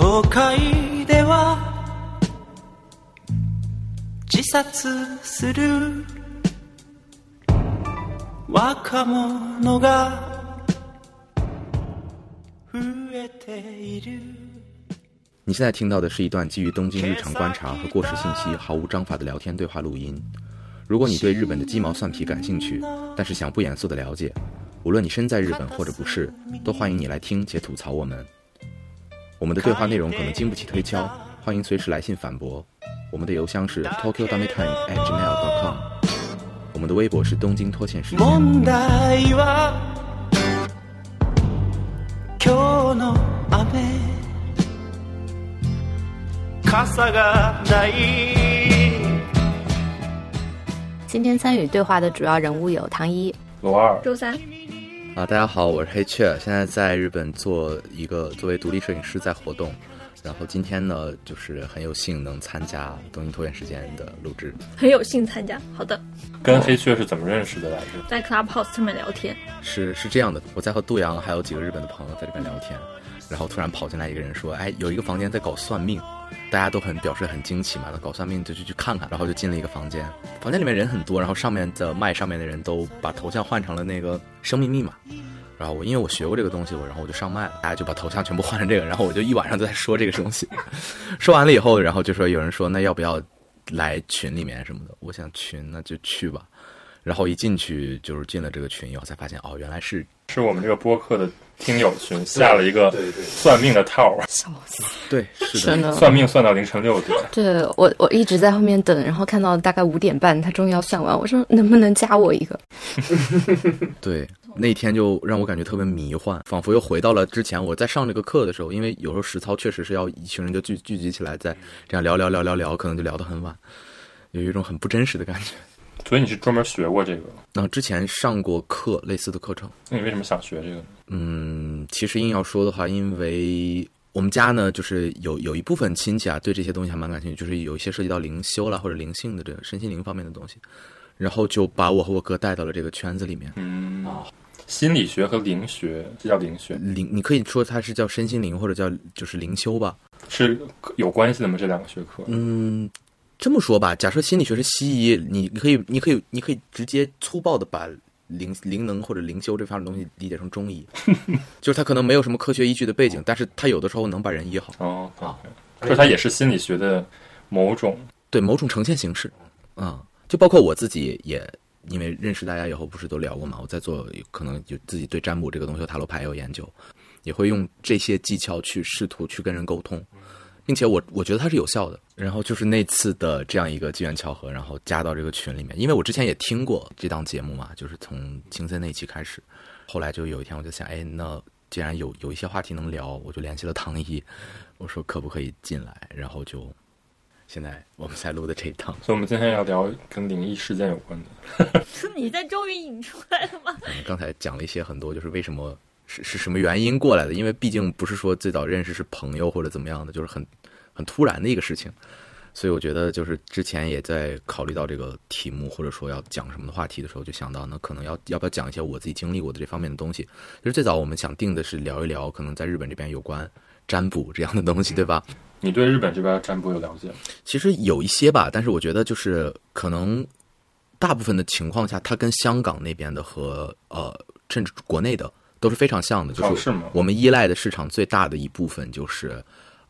東海では自殺する若者が増えている你现在听到的是一段基于东京日常观察和过时信息毫无章法的聊天对话录音。如果你对日本的鸡毛蒜皮感兴趣，但是想不严肃的了解，无论你身在日本或者不是，都欢迎你来听且吐槽我们。 我们的对话内容可能经不起推敲，欢迎随时来信反驳。我们的邮箱是 tokyo dummy time at gmail dot com，我们的微博是东京脱线时间。問題は今日の雨傘がない今天参与对话的主要人物有唐一、罗二，周三。 啊，大家好，我是黑雀，现在在日本做一个作为独立摄影师在活动，然后今天呢，就是很有幸能参加东京拖延时间的录制。很有幸参加。好的，跟黑雀是怎么认识的来着？在 Clubhouse 上面聊天，是是这样的，我在和杜阳还有几个日本的朋友在这边聊天，然后突然跑进来一个人说：“哎，有一个房间在搞算命。”大家都很表示很惊奇嘛，那搞算命就去去看看，然后就进了一个房间，房间里面人很多，然后上面的麦上面的人都把头像换成了那个生命密码，然后我因为我学过这个东西，我然后我就上麦了，大家就把头像全部换成这个，然后我就一晚上都在说这个东西，说完了以后，然后就说有人说那要不要来群里面什么的，我想群那就去吧，然后一进去就是进了这个群以后才发现哦原来是是我们这个播客的听友群下了一个算命的套儿，笑死！对是的真的，算命算到凌晨六点。对我我一直在后面等，然后看到大概五点半，他终于要算完，我说能不能加我一个？对，那天就让我感觉特别迷幻，仿佛又回到了之前我在上这个课的时候。因为有时候实操确实是要一群人就聚聚集起来，在这样聊聊聊聊聊，可能就聊得很晚，有一种很不真实的感觉。所以你是专门学过这个？那之前上过课类似的课程，那你为什么想学这个呢？嗯，其实硬要说的话，因为我们家呢，就是有有一部分亲戚啊，对这些东西还蛮感兴趣，就是有一些涉及到灵修啦或者灵性的这个身心灵方面的东西，然后就把我和我哥带到了这个圈子里面。嗯，心理学和灵学，这叫灵学，灵，你可以说它是叫身心灵或者叫就是灵修吧。是有关系的吗？这两个学科？嗯，这么说吧，假设心理学是西医，你你可以你可以你可以直接粗暴的把灵灵能或者灵修这方面东西理解成中医，就是它可能没有什么科学依据的背景，但是它有的时候能把人医好。哦，啊，就是它也是心理学的某种。对某种呈现形式，啊、就包括我自己也因为认识大家以后，不是都聊过嘛？我在做，可能有自己对占卜这个东西、塔罗牌有研究，也会用这些技巧去试图去跟人沟通，并且我我觉得它是有效的。然后就是那次的这样一个机缘巧合，然后加到这个群里面，因为我之前也听过这档节目嘛，就是从青森那一期开始，后来就有一天我就想，哎，那既然有有一些话题能聊，我就联系了唐一，我说可不可以进来，然后就现在我们才录的这一档。所以我们今天要聊跟灵异事件有关的。你在终于引出来了吗？嗯，刚才讲了一些很多，就是为什么是是什么原因过来的？因为毕竟不是说最早认识是朋友或者怎么样的，就是很很突然的一个事情。所以我觉得，就是之前也在考虑到这个题目，或者说要讲什么的话题的时候，就想到，那可能要要不要讲一些我自己经历过的这方面的东西。就是最早我们想定的是聊一聊，可能在日本这边有关占卜这样的东西，对吧？你对日本这边占卜有了解吗？其实有一些吧，但是我觉得就是可能大部分的情况下，它跟香港那边的和呃甚至国内的都是非常像的，就是我们依赖的市场最大的一部分就是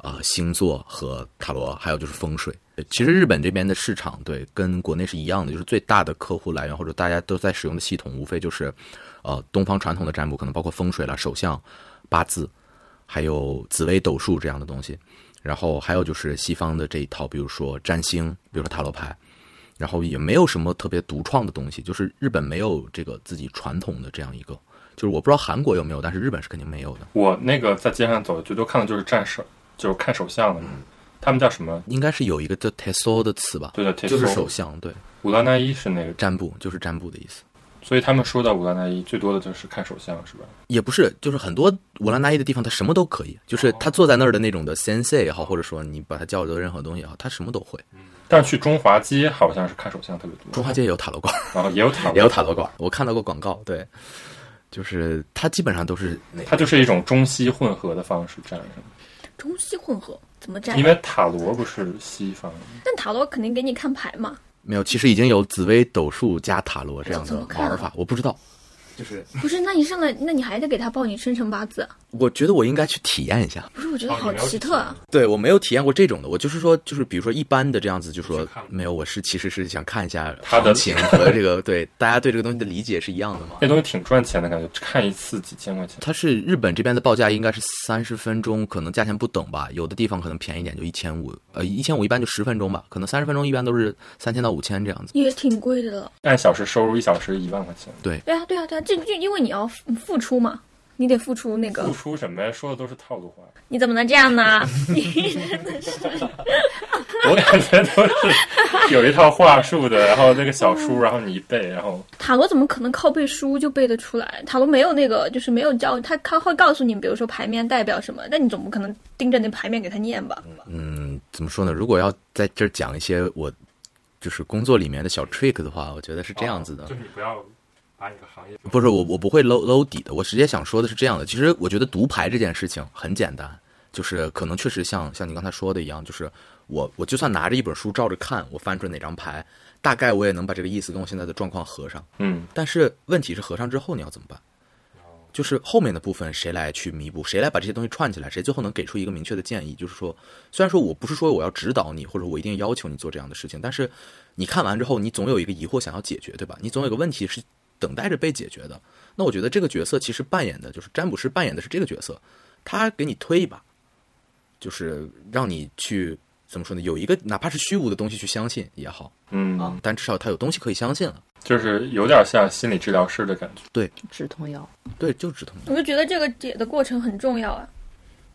呃星座和塔罗，还有就是风水。其实日本这边的市场对跟国内是一样的，就是最大的客户来源或者大家都在使用的系统，无非就是呃东方传统的占卜，可能包括风水啦、手相、八字，还有紫微斗数这样的东西。然后还有就是西方的这一套，比如说占星，比如说塔罗牌，然后也没有什么特别独创的东西，就是日本没有这个自己传统的这样一个，就是我不知道韩国有没有，但是日本是肯定没有的。我那个在街上走，最多看的就是占手，就是看手相的，他们叫什么？应该是有一个叫 teso 的词吧，对的，就是手相，对，乌拉那伊是那个，占卜就是占卜的意思。所以他们说到乌拉那伊最多的就是看手相，是吧？也不是，就是很多乌拉那伊的地方，他什么都可以，就是他坐在那儿的那种的 sensei 也好，或者说你把他叫做任何东西也好，他什么都会。但是去中华街好像是看手相特别多，中华街也有塔罗馆，然后也有塔罗，也有塔罗馆，我看到过广告，对，就是它基本上都是它就是一种中西混合的方式占，是吗？中西混合怎么占？因为塔罗不是西方，但塔罗肯定给你看牌嘛。没有，其实已经有紫微斗数加塔罗这样的玩法，我不知道。就是不是，那你上来，那你还得给他报你生辰八字。我觉得我应该去体验一下。不是，我觉得好奇特啊！对我没有体验过这种的，我就是说，就是比如说一般的这样子，就说没有，我是其实是想看一下他的行情 和这个对大家对这个东西的理解是一样的嘛。这东西挺赚钱的感觉，看一次几千块钱。它是日本这边的报价应该是三十分钟，可能价钱不等吧，有的地方可能便宜一点，就一千五，呃，一千五一般就十分钟吧，可能三十分钟一般都是三千到五千这样子。也挺贵的了。按小时收入，一小时一万块钱。对啊，对啊，对啊，这就因为你要付付出嘛，你得付出那个付，出什么呀？说的都是套路话，你怎么能这样呢？你真的是我感觉都是有一套话术的，然后那个小书，然后你一背，然后塔罗怎么可能靠背书就背得出来？塔罗没有那个，就是没有教他，他会告诉你，比如说牌面代表什么，但你总不可能盯着那牌面给他念吧？嗯，怎么说呢？如果要在这儿讲一些我就是工作里面的小 trick 的话，我觉得是这样子的。哦就是你不要把你的行业不是我，我不会搂搂底的。我直接想说的是这样的，其实我觉得读牌这件事情很简单，就是可能确实像像你刚才说的一样，就是我我就算拿着一本书照着看，我翻出哪张牌，大概我也能把这个意思跟我现在的状况合上。嗯，但是问题是合上之后你要怎么办？就是后面的部分谁来去弥补，谁来把这些东西串起来，谁最后能给出一个明确的建议？就是说，虽然说我不是说我要指导你，或者我一定要求你做这样的事情，但是你看完之后，你总有一个疑惑想要解决，对吧？你总有一个问题是等待着被解决的。那我觉得这个角色其实扮演的就是占卜师扮演的是这个角色，他给你推一把，就是让你去怎么说呢？有一个哪怕是虚无的东西去相信也好嗯啊，但至少他有东西可以相信了。就是有点像心理治疗师的感觉。对止痛药。对，就止痛药。我就觉得这个解的过程很重要啊。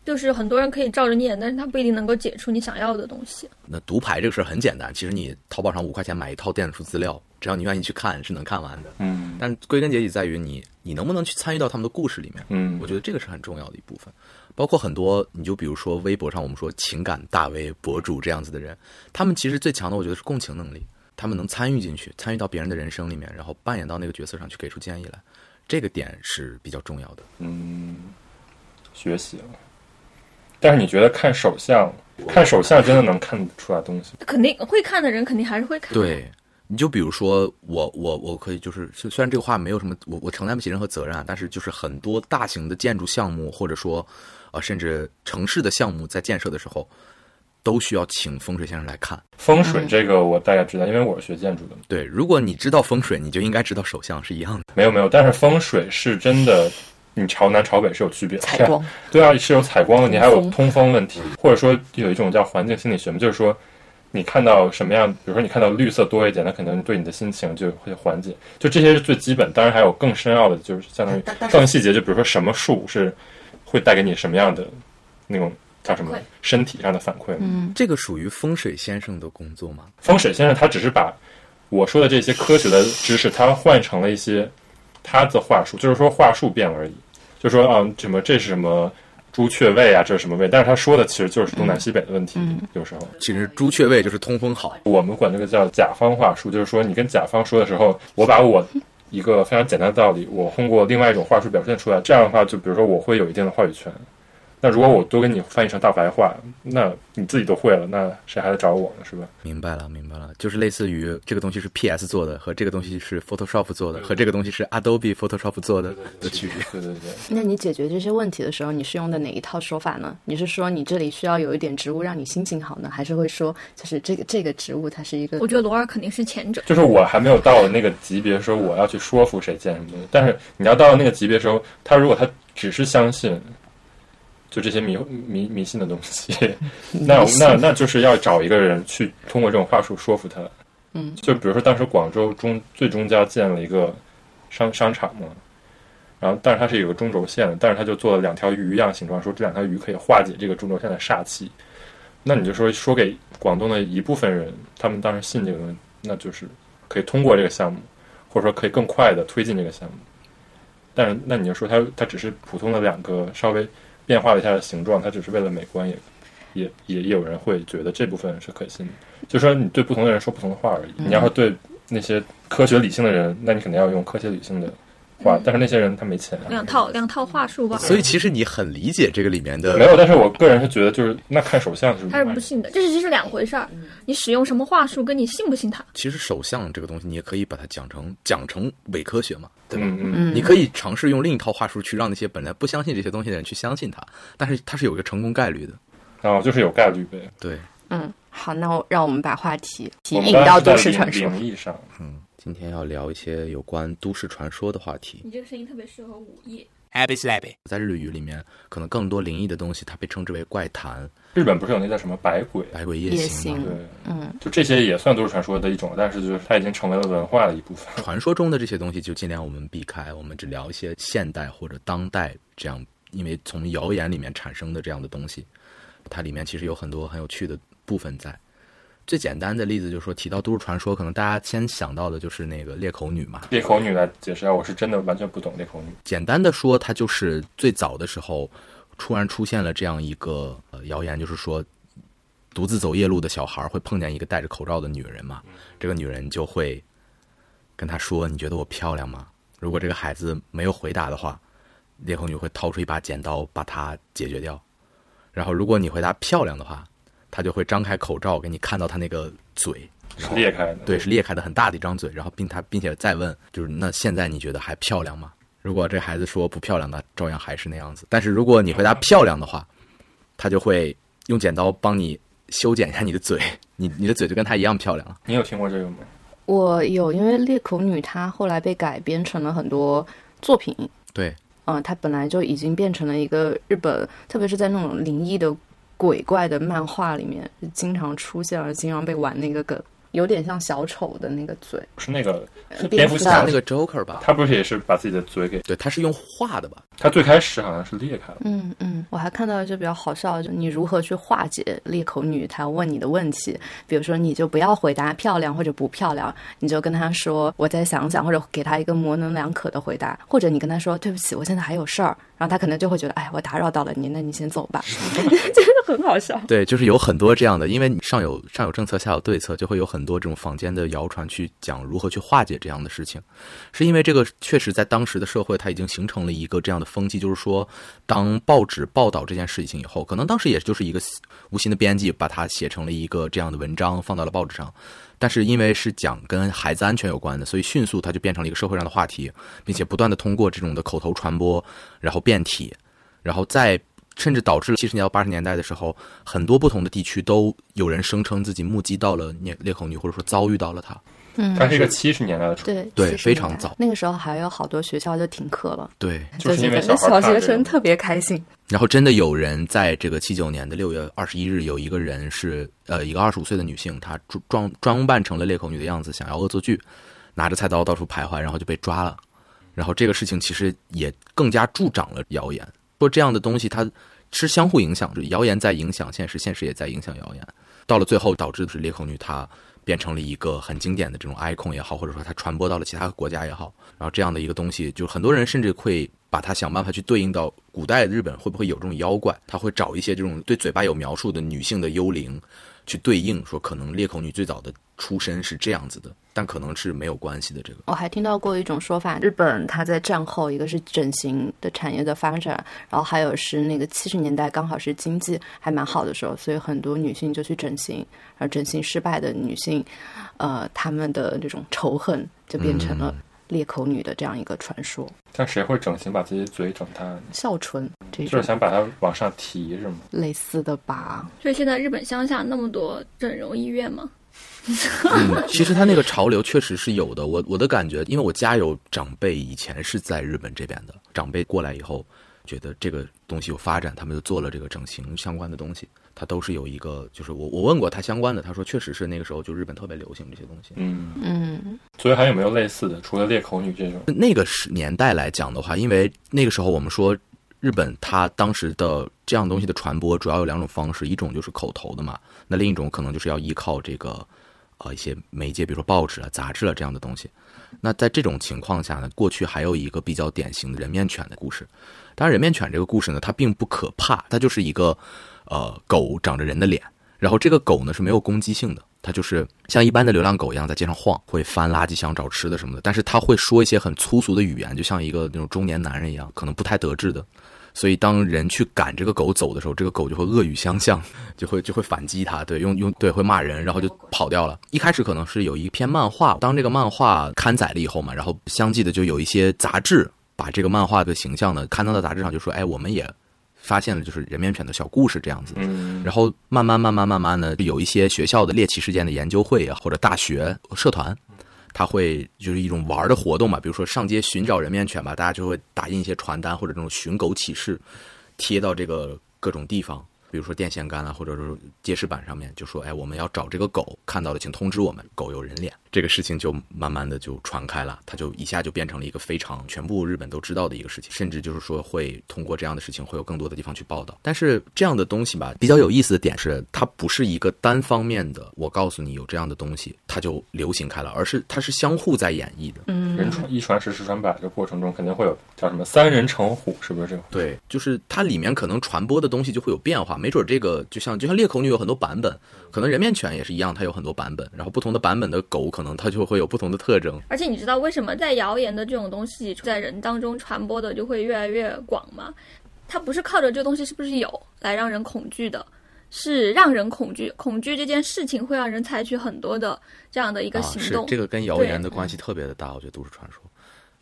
就是很多人可以照着念，但是他不一定能够解出你想要的东西。那读牌这个事儿很简单，其实你淘宝上五块钱买一套电子书资料，只要你愿意去看，是能看完的。嗯但归根结底在于你，你能不能去参与到他们的故事里面。嗯，我觉得这个是很重要的一部分。包括很多，你就比如说微博上我们说情感大 V 博主这样子的人，他们其实最强的，我觉得是共情能力，他们能参与进去，参与到别人的人生里面，然后扮演到那个角色上去给出建议来，这个点是比较重要的。嗯，学习了。但是你觉得看手相，看手相真的能看出来东西？肯定会看的人肯定还是会看。，对，你就比如说我我我可以就是虽虽然这个话没有什么我我承担不起任何责任啊，但是就是很多大型的建筑项目或者说呃甚至城市的项目在建设的时候，都需要请风水先生来看。风水这个我大概知道，因为我是学建筑的。对，如果你知道风水，你就应该知道手相是一样的。没有没有，但是风水是真的，你朝南朝北是有区别的。采光，对啊，是有采光的。你，还有通风问题，或者说有一种叫环境心理学嘛，就是说你看到什么样，比如说你看到绿色多一点，那可能对你的心情就会缓解。就这些是最基本，当然还有更深奥的，就是相当于更细节，就比如说什么树是会带给你什么样的那种叫什么身体上的反馈。嗯，这个属于风水先生的工作吗？风水先生他只是把我说的这些科学的知识，他换成了一些他的话术，就是说话术变了而已。就说啊，什么这是什么朱雀位啊，这是什么位？但是他说的其实就是东南西北的问题。有时候其实朱雀位就是通风好。我们管这个叫甲方话术，就是说你跟甲方说的时候，我把我一个非常简单的道理，我通过另外一种话术表现出来，这样的话，就比如说我会有一定的话语权。那如果我都给你翻译成大白话，那你自己都会了，那谁还来找我呢？是吧？明白了，明白了，就是类似于这个东西是 PS 做的，和这个东西是 Photoshop 做的，和这个东西是 Adobe Photoshop 做的的区别。对对对。那你解决这些问题的时候，你是用的哪一套说法呢？你是说你这里需要有一点植物让你心情好呢，还是会说就是这个这个植物它是一个我觉得罗尔肯定是前者。就是我还没有到那个级别，说我要去说服谁建什么东西。但是你要到了那个级别的时候，他如果他只是相信，就这些迷迷迷信的东西，那那那就是要找一个人去通过这种话术说服他。嗯，就比如说当时广州中最中间建了一个商商场嘛，然后但是它是有个中轴线的，但是他就做了两条鱼一样形状，说这两条鱼可以化解这个中轴线的煞气。那你就说说给广东的一部分人，他们当时信这个东西，那就是可以通过这个项目，或者说可以更快的推进这个项目。但是那你就说它它只是普通的两个稍微变化了一下形状，它只是为了美观也，也也也有人会觉得这部分是可信的。就说你对不同的人说不同的话而已。你要是对那些科学理性的人，那你肯定要用科学理性的画，但是那些人他没钱啊。两套两套话术吧。所以其实你很理解这个里面的没有，但是我个人是觉得，就是那看手相是他是不信的，这是这是两回事儿。你使用什么话术，跟你信不信他，其实手相这个东西，你也可以把它讲成讲成伪科学嘛，对吧？嗯嗯，嗯，你可以尝试用另一套话术去让那些本来不相信这些东西的人去相信它，但是它是有一个成功概率的。然后就是有概率呗。对，嗯，好，那我让我们把话题引到都市传说。上，嗯，今天要聊一些有关都市传说的话题。你这个声音特别适合午夜。Happy slappy，在日语里面，可能更多灵异的东西，它被称之为怪谈、日本不是有那叫什么百鬼？百鬼夜夜行嘛。行对，嗯，就这些也算都市传说的一种，但是就是它已经成为了文化的一部分。传说中的这些东西就尽量我们避开，我们只聊一些现代或者当代这样，因为从谣言里面产生的这样的东西，它里面其实有很多很有趣的部分在。最简单的例子就是说，提到都市传说，可能大家先想到的就是那个裂口女嘛。裂口女来解释一下，我是真的完全不懂裂口女。简单的说，它就是最早的时候，突然出现了这样一个呃谣言，就是说，独自走夜路的小孩会碰见一个戴着口罩的女人嘛，这个女人就会跟他说：“你觉得我漂亮吗？”如果这个孩子没有回答的话，裂口女会掏出一把剪刀把他解决掉。然后，如果你回答漂亮的话，他就会张开口罩给你看到他那个嘴，是裂开的，对，是裂开的很大的一张嘴，然后并他并且再问，就是那现在你觉得还漂亮吗？如果这孩子说不漂亮，那照样还是那样子。但是如果你回答漂亮的话，他就会用剪刀帮你修剪一下你的嘴，你你的嘴就跟他一样漂亮了。你有听过这个吗？我有，因为裂口女她后来被改编成了很多作品，对，嗯，她本来就已经变成了一个日本，特别是在那种灵异的鬼怪的漫画里面，经常出现，而经常被玩那个梗，有点像小丑的那个嘴。是那个是蝙蝠侠蝠侠那个 Joker 吧，他不是也是把自己的嘴给？对，他是用画的吧？他最开始好像是裂开了，嗯嗯，我还看到一些比较好笑的，就你如何去化解裂口女她问你的问题，比如说你就不要回答漂亮或者不漂亮，你就跟她说我再想想，或者给她一个模棱两可的回答，或者你跟她说对不起，我现在还有事儿，然后他可能就会觉得哎，我打扰到了你，那你先走吧，真的很好笑。对，就是有很多这样的，因为你上有上有政策，下有对策，就会有很多这种坊间的谣传去讲如何去化解这样的事情。是因为这个确实在当时的社会，它已经形成了一个这样的风气，就是说，当报纸报道这件事情以后，可能当时也就是一个无心的编辑把它写成了一个这样的文章放到了报纸上，但是因为是讲跟孩子安全有关的，所以迅速它就变成了一个社会上的话题，并且不断的通过这种的口头传播，然后变体，然后再甚至导致了七十年到八十年代的时候，很多不同的地区都有人声称自己目击到了裂裂口女，或者说遭遇到了她。嗯，它是一个七十年代的传对对70年代。非常早。那个时候还有好多学校就停课了，对，就是因为觉小学小孩怕这个生特别开心。然后真的有人在这个七九年的六月二十一日，有一个人是呃一个二十五岁的女性，她装装装扮成了裂口女的样子，想要恶作剧，拿着菜刀到处徘徊，然后就被抓了。然后这个事情其实也更加助长了谣言，说这样的东西它是相互影响，就谣言在影响现实，现实也在影响谣言。到了最后，导致的是裂口女她变成了一个很经典的这种 icon 也好，或者说它传播到了其他国家也好。然后这样的一个东西，就很多人甚至会把它想办法去对应到古代日本会不会有这种妖怪，他会找一些这种对嘴巴有描述的女性的幽灵去对应，说可能裂口女最早的出身是这样子的，但可能是没有关系的。这个我还听到过一种说法，日本它在战后一个是整形的产业的发展，然后还有是那个七十年代刚好是经济还蛮好的时候，所以很多女性就去整形，而整形失败的女性，呃，她们的这种仇恨就变成了裂口女的这样一个传说。但谁会整形把自己嘴整大？笑唇这就是想把它往上提，是吗？类似的吧？所以现在日本乡下那么多整容医院嘛，嗯，其实他那个潮流确实是有的。我我的感觉，因为我家有长辈以前是在日本这边的，长辈过来以后，觉得这个东西有发展，他们就做了这个整形相关的东西。他都是有一个，就是我我问过他相关的，他说确实是那个时候就日本特别流行这些东西。嗯，嗯，所以还有没有类似的？除了裂口女这种，那个时年代来讲的话，因为那个时候我们说日本它当时的这样东西的传播主要有两种方式，一种就是口头的嘛，那另一种可能就是要依靠这个呃一些媒介，比如说报纸啊、杂志啊这样的东西。那在这种情况下呢，过去还有一个比较典型的人面犬的故事。当然，人面犬这个故事呢，它并不可怕，它就是一个呃狗长着人的脸，然后这个狗呢是没有攻击性的，它就是像一般的流浪狗一样在街上晃，会翻垃圾箱找吃的什么的，但是它会说一些很粗俗的语言，就像一个那种中年男人一样，可能不太得志的。所以当人去赶这个狗走的时候，这个狗就会恶语相向，就会就会反击它，对，用用对会骂人，然后就跑掉了。一开始可能是有一篇漫画，当这个漫画刊载了以后嘛，然后相继的就有一些杂志把这个漫画的形象呢刊登到杂志上，就说，哎，我们也发现了就是人面犬的小故事这样子。嗯，然后慢慢慢慢慢慢的，有一些学校的猎奇事件的研究会啊，或者大学社团，他会就是一种玩的活动嘛，比如说上街寻找人面犬吧，大家就会打印一些传单或者这种寻狗启事，贴到这个各种地方，比如说电线杆啊，或者是街市板上面，就说哎，我们要找这个狗，看到了请通知我们，狗有人脸。这个事情就慢慢的就传开了，它就一下就变成了一个非常全部日本都知道的一个事情，甚至就是说会通过这样的事情会有更多的地方去报道。但是这样的东西吧，比较有意思的点是，它不是一个单方面的，我告诉你有这样的东西，它就流行开了，而是它是相互在演绎的。嗯人传一传十，十传百这过程中，肯定会有叫什么三人成虎，是不是这个？对，就是它里面可能传播的东西就会有变化，没准这个就像就像裂口女有很多版本，可能人面犬也是一样，它有很多版本，然后不同的版本的狗可能它就会有不同的特征。而且你知道为什么在谣言的这种东西在人当中传播的就会越来越广吗？它不是靠着这东西是不是有来让人恐惧的，是让人恐惧。恐惧这件事情会让人采取很多的这样的一个啊，行动。是这个跟谣言的关系特别的大，我觉得都市传说，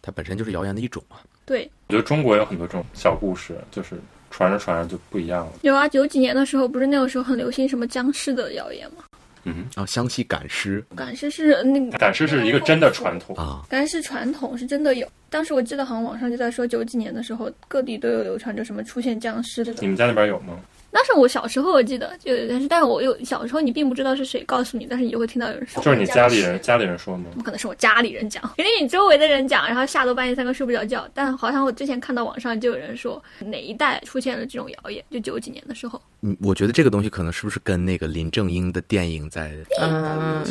它本身就是谣言的一种嘛。对，我觉得中国有很多这种小故事，就是传着传着就不一样了。有啊，九几年的时候不是那个时候很流行什么僵尸的谣言吗？嗯，然后湘西赶尸赶尸是那个赶尸是一个真的传统。啊，赶尸传统是真的有。当时我记得好像网上就在说，九几年的时候各地都有流传着什么出现僵尸的。你们家那边有吗？那是我小时候我记得就，但是但是我有小时候你并不知道是谁告诉你，但是你就会听到有人说，就是你家里人家里人说吗？不可能是我家里人讲，肯定你周围的人讲，然后吓得半夜三更睡不着觉。但好像我之前看到网上就有人说哪一代出现了这种谣言，就九几年的时候。嗯，我觉得这个东西可能是不是跟那个林正英的电影在嗯，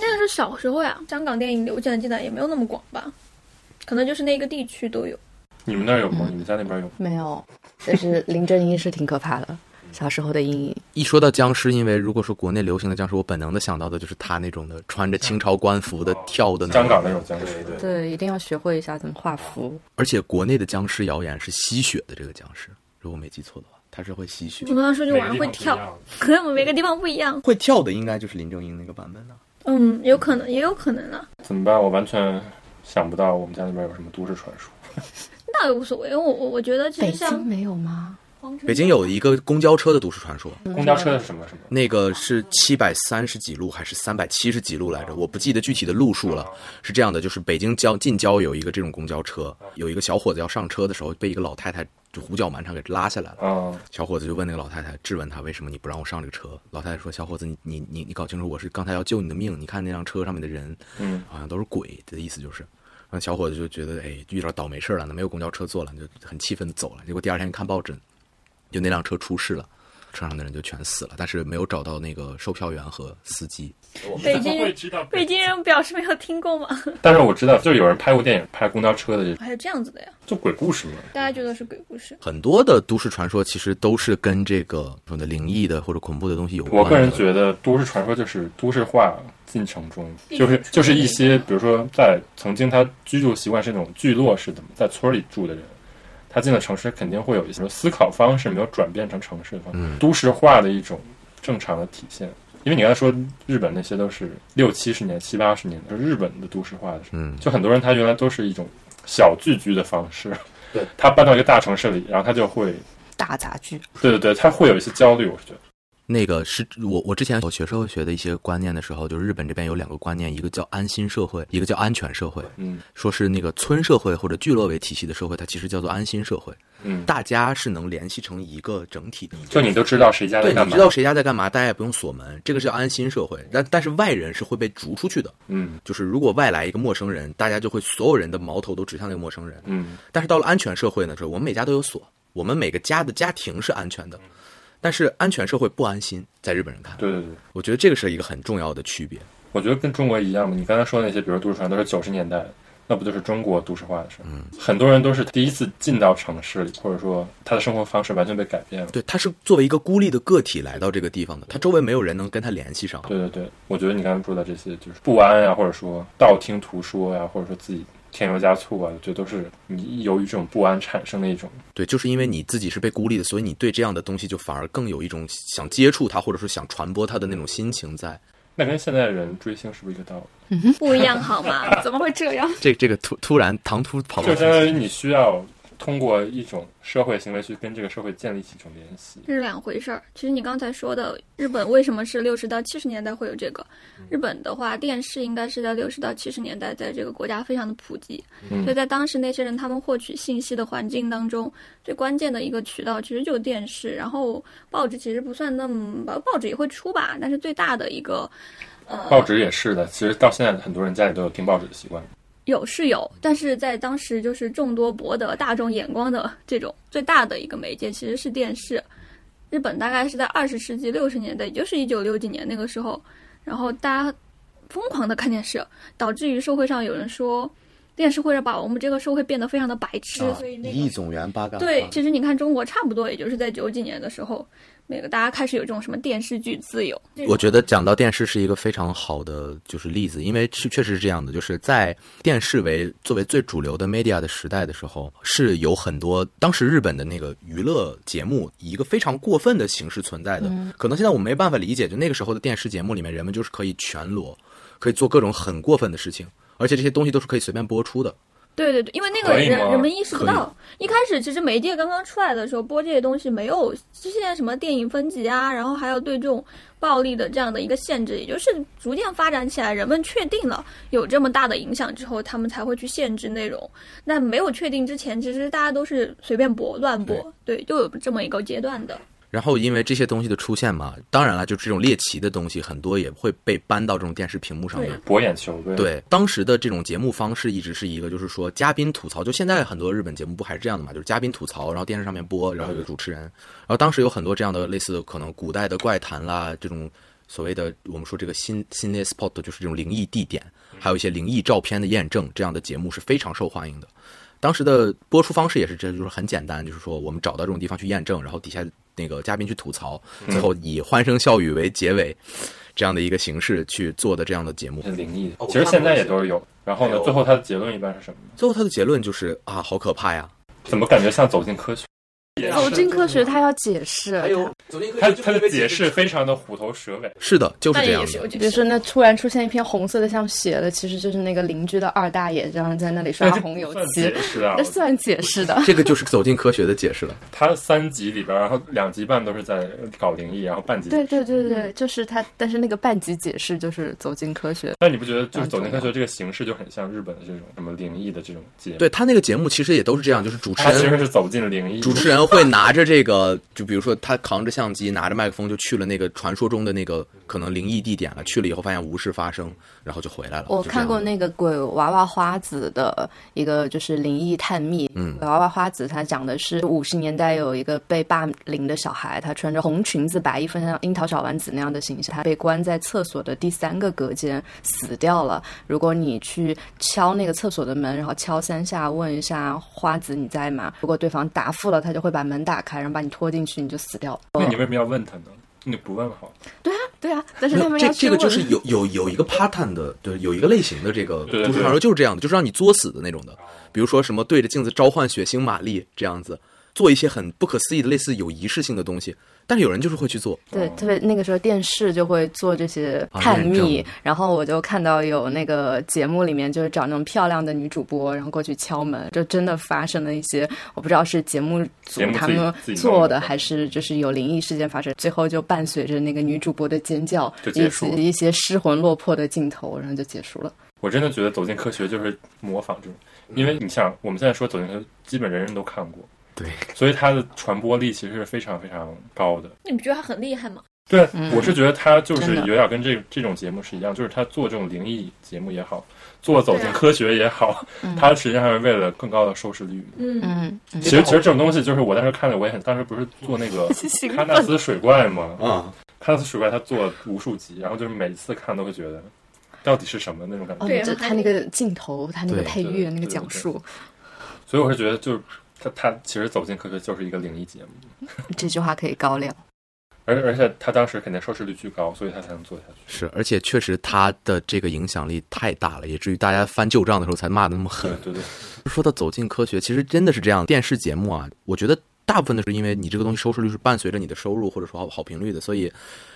那个是小时候呀，香港电影流进来进来也没有那么广吧，可能就是那个地区都有。你们那儿有吗？你们家那边有吗？没有，但是林正英是挺可怕的，小时候的阴影。一说到僵尸，因为如果说国内流行的僵尸，我本能的想到的就是他那种的穿着清朝官服的跳的那种香港那种僵尸，对，一定要学会一下怎么画符。而且国内的僵尸谣言是吸血的，这个僵尸，如果没记错的话，他是会吸血我。刚刚说就每晚上会跳，可能我们每个地方不一样。会跳的应该就是林正英那个版本的。嗯，有可能，也有可能啊。怎么办？我完全想不到我们家那边有什么都市传说。那也无所谓，因为我我我觉得其北实像京没有吗？北京有一个公交车的都市传说，公交车是什么什么？那个是七百三十几路还是三百七十几路来着？我不记得具体的路数了。是这样的，就是北京郊近郊有一个这种公交车，有一个小伙子要上车的时候，被一个老太太就胡搅蛮缠给拉下来了。啊，小伙子就问那个老太太，质问他为什么你不让我上这个车？老太太说：“小伙子，你你你你搞清楚，我是刚才要救你的命。你看那辆车上面的人，嗯，好像都是鬼的意思，就是。”然后小伙子就觉得，哎，遇到倒霉事儿了，那没有公交车坐了，就很气愤的走了。结果第二天一看报纸，就那辆车出事了，车上的人就全死了，但是没有找到那个售票员和司机。北京人，北京人表示没有听过吗？但是我知道，就是有人拍过电影，拍公交车的，还有这样子的呀？就鬼故事嘛。大家觉得是鬼故事？很多的都市传说其实都是跟这个说的灵异的或者恐怖的东西有关。我个人觉得，都市传说就是都市化进程中，就是就是一些，比如说在曾经他居住习惯是那种聚落式的，在村里住的人，他进了城市肯定会有一些思考方式没有转变成城市的方式，嗯都市化的一种正常的体现。因为你刚才说日本那些都是六七十年、七八十年的，就日本的都市化的时候，嗯，就很多人他原来都是一种小聚居的方式，对，他搬到一个大城市里，然后他就会，大杂居，对对对，他会有一些焦虑，我是觉得。那个是我我之前我学社会学的一些观念的时候，就是日本这边有两个观念，一个叫安心社会，一个叫安全社会。嗯说是那个村社会或者聚落为体系的社会，它其实叫做安心社会，嗯，大家是能联系成一个整体的。就你都知道谁家在对，干嘛，你知道谁家在干嘛，大家也不用锁门，这个是叫安心社会。但但是外人是会被逐出去的，嗯就是如果外来一个陌生人，大家就会所有人的矛头都指向那个陌生人。嗯但是到了安全社会呢，是我们每家都有锁，我们每个家的家庭是安全的，但是安全社会不安心，在日本人看，对对对，我觉得这个是一个很重要的区别。我觉得跟中国一样嘛。你刚才说的那些，比如都市传说都是九十年代那不就是中国都市化的事？嗯，很多人都是第一次进到城市里，或者说他的生活方式完全被改变了。对，他是作为一个孤立的个体来到这个地方的，他周围没有人能跟他联系上。对对对，我觉得你刚才说的这些，就是不安呀，或者说道听途说呀，或者说自己添油加醋啊，我觉得都是你由于这种不安产生的一种。对，就是因为你自己是被孤立的，所以你对这样的东西就反而更有一种想接触它，或者说想传播它的那种心情在。那跟现在的人追星是不是一个道理？不一样好吗？怎么会这样？这这个突突然唐突跑到就相当于你需要通过一种社会行为去跟这个社会建立起一种联系。这是两回事儿。其实你刚才说的日本为什么是六十到七十年代会有这个？日本的话，电视应该是在六十到七十年代在这个国家非常的普及，嗯所以在当时那些人他们获取信息的环境当中，最关键的一个渠道其实就是电视，然后报纸其实不算那么，报纸也会出吧，但是最大的一个呃报纸也是的，其实到现在很多人家里都有听报纸的习惯。有是有，但是在当时就是众多博得大众眼光的这种最大的一个媒介其实是电视。日本大概是在二十世纪六十年代，也就是一九六几年那个时候，然后大家疯狂的看电视，导致于社会上有人说，电视会让把我们这个社会变得非常的白痴，啊所以那个一亿总元八嘎。对，其实你看中国差不多也就是在九几年的时候，那个大家开始有这种什么电视剧自由，我觉得讲到电视是一个非常好的就是例子，因为是确实是这样的，就是在电视为作为最主流的 media 的时代的时候，是有很多当时日本的那个娱乐节目以一个非常过分的形式存在的。可能现在我没办法理解，就那个时候的电视节目里面，人们就是可以全裸，可以做各种很过分的事情，而且这些东西都是可以随便播出的。对对对，因为那个人人们意识不到，一开始其实媒介刚刚出来的时候播这些东西没有，就现在什么电影分级啊，然后还有对这种暴力的这样的一个限制，也就是逐渐发展起来，人们确定了有这么大的影响之后，他们才会去限制内容。那没有确定之前，其实大家都是随便播乱播，对，就有这么一个阶段的。然后因为这些东西的出现嘛，当然了，就这种猎奇的东西，很多也会被搬到这种电视屏幕上面。博眼球，对对，当时的这种节目方式一直是一个，就是说嘉宾吐槽，就现在很多日本节目不还是这样的嘛，就是嘉宾吐槽，然后电视上面播，然后有主持人，然后当时有很多这样的类似可能古代的怪谈啦，这种所谓的我们说这个新新的 spot 就是这种灵异地点，还有一些灵异照片的验证，这样的节目是非常受欢迎的。当时的播出方式也是这，就是很简单，就是说我们找到这种地方去验证，然后底下那个嘉宾去吐槽，最后以欢声笑语为结尾，这样的一个形式去做的这样的节目是。灵异。其实现在也都是有。然后呢，最后他的结论一般是什么呢？最后他的结论就是啊，好可怕呀！怎么感觉像走进科学？走进科学，他要解释。走进他他的解释非常的虎头蛇尾。是的，就是这样的但也是有。比如说，那突然出现一片红色的像血的，其实就是那个邻居的二大爷，然后在那里刷红油漆解，释啊这！算解释的。这个就是走进科学的解释了。他三集里边，然后两集半都是在搞灵异，然后半集。对对对对，就是他，但是那个半集解释就是走进科学。但你不觉得就是走进科学这个形式就很像日本的这种什么灵异的这种节目？对他那个节目其实也都是这样，就是主持人其实是走进灵异。主持人会拿着这个，就比如说他扛着相机，拿着麦克风就去了那个传说中的那个可能灵异地点了。去了以后发现无事发生，然后就回来了。我看过那个鬼娃娃花子的一个就是灵异探秘，嗯鬼娃娃花子他讲的是五十年代有一个被霸凌的小孩，他穿着红裙子白衣服，像樱桃小丸子那样的形象，他被关在厕所的第三个隔间死掉了。如果你去敲那个厕所的门，然后敲三下，问一下花子你在吗？如果对方答复了，他就会把门打开，然后把你拖进去，你就死掉了。那你为什么要问他呢？你不问好。对啊，对啊但是他们这这个就是有有有一个 pattern 的，对，有一个类型的这个对对对都市传说就是这样的，就是让你作死的那种的。比如说什么对着镜子召唤血腥玛丽这样子，做一些很不可思议的类似有仪式性的东西，但是有人就是会去做。对，特别那个时候电视就会做这些啊探秘，证然后我就看到有那个节目里面就是找那种漂亮的女主播，然后过去敲门，就真的发生了一些，我不知道是节目组他们做的的，还是就是有灵异事件发生，最后就伴随着那个女主播的尖叫，以就结束及一些失魂落魄的镜头，然后就结束了。我真的觉得走进科学就是模仿这种，因为你像我们现在说走进科学，基本人人都看过，对，所以它的传播力其实是非常非常高的。你不觉得他很厉害吗？对，嗯。我是觉得他就是有点跟这这种节目是一样，就是他做这种灵异节目也好，做走进科学也好，他实际上是为了更高的收视率。嗯，嗯，嗯。其实其实这种东西就是我当时看了，我也很当时不是做那个兴喀纳斯水怪吗？啊，喀纳斯水怪他做了无数集，然后就是每次看都会觉得到底是什么那种感觉。哦，对就他那个镜头，他那个配乐，那个讲述，所以我是觉得，就是他他其实走进科学就是一个灵异节目，这句话可以高亮。而而且他当时肯定收视率巨高，所以他才能做下去。是，而且确实他的这个影响力太大了，以至于大家翻旧账的时候才骂的那么狠对。对对，说到走进科学，其实真的是这样。电视节目啊，我觉得大部分的是因为你这个东西收视率是伴随着你的收入或者说好好评率的，所以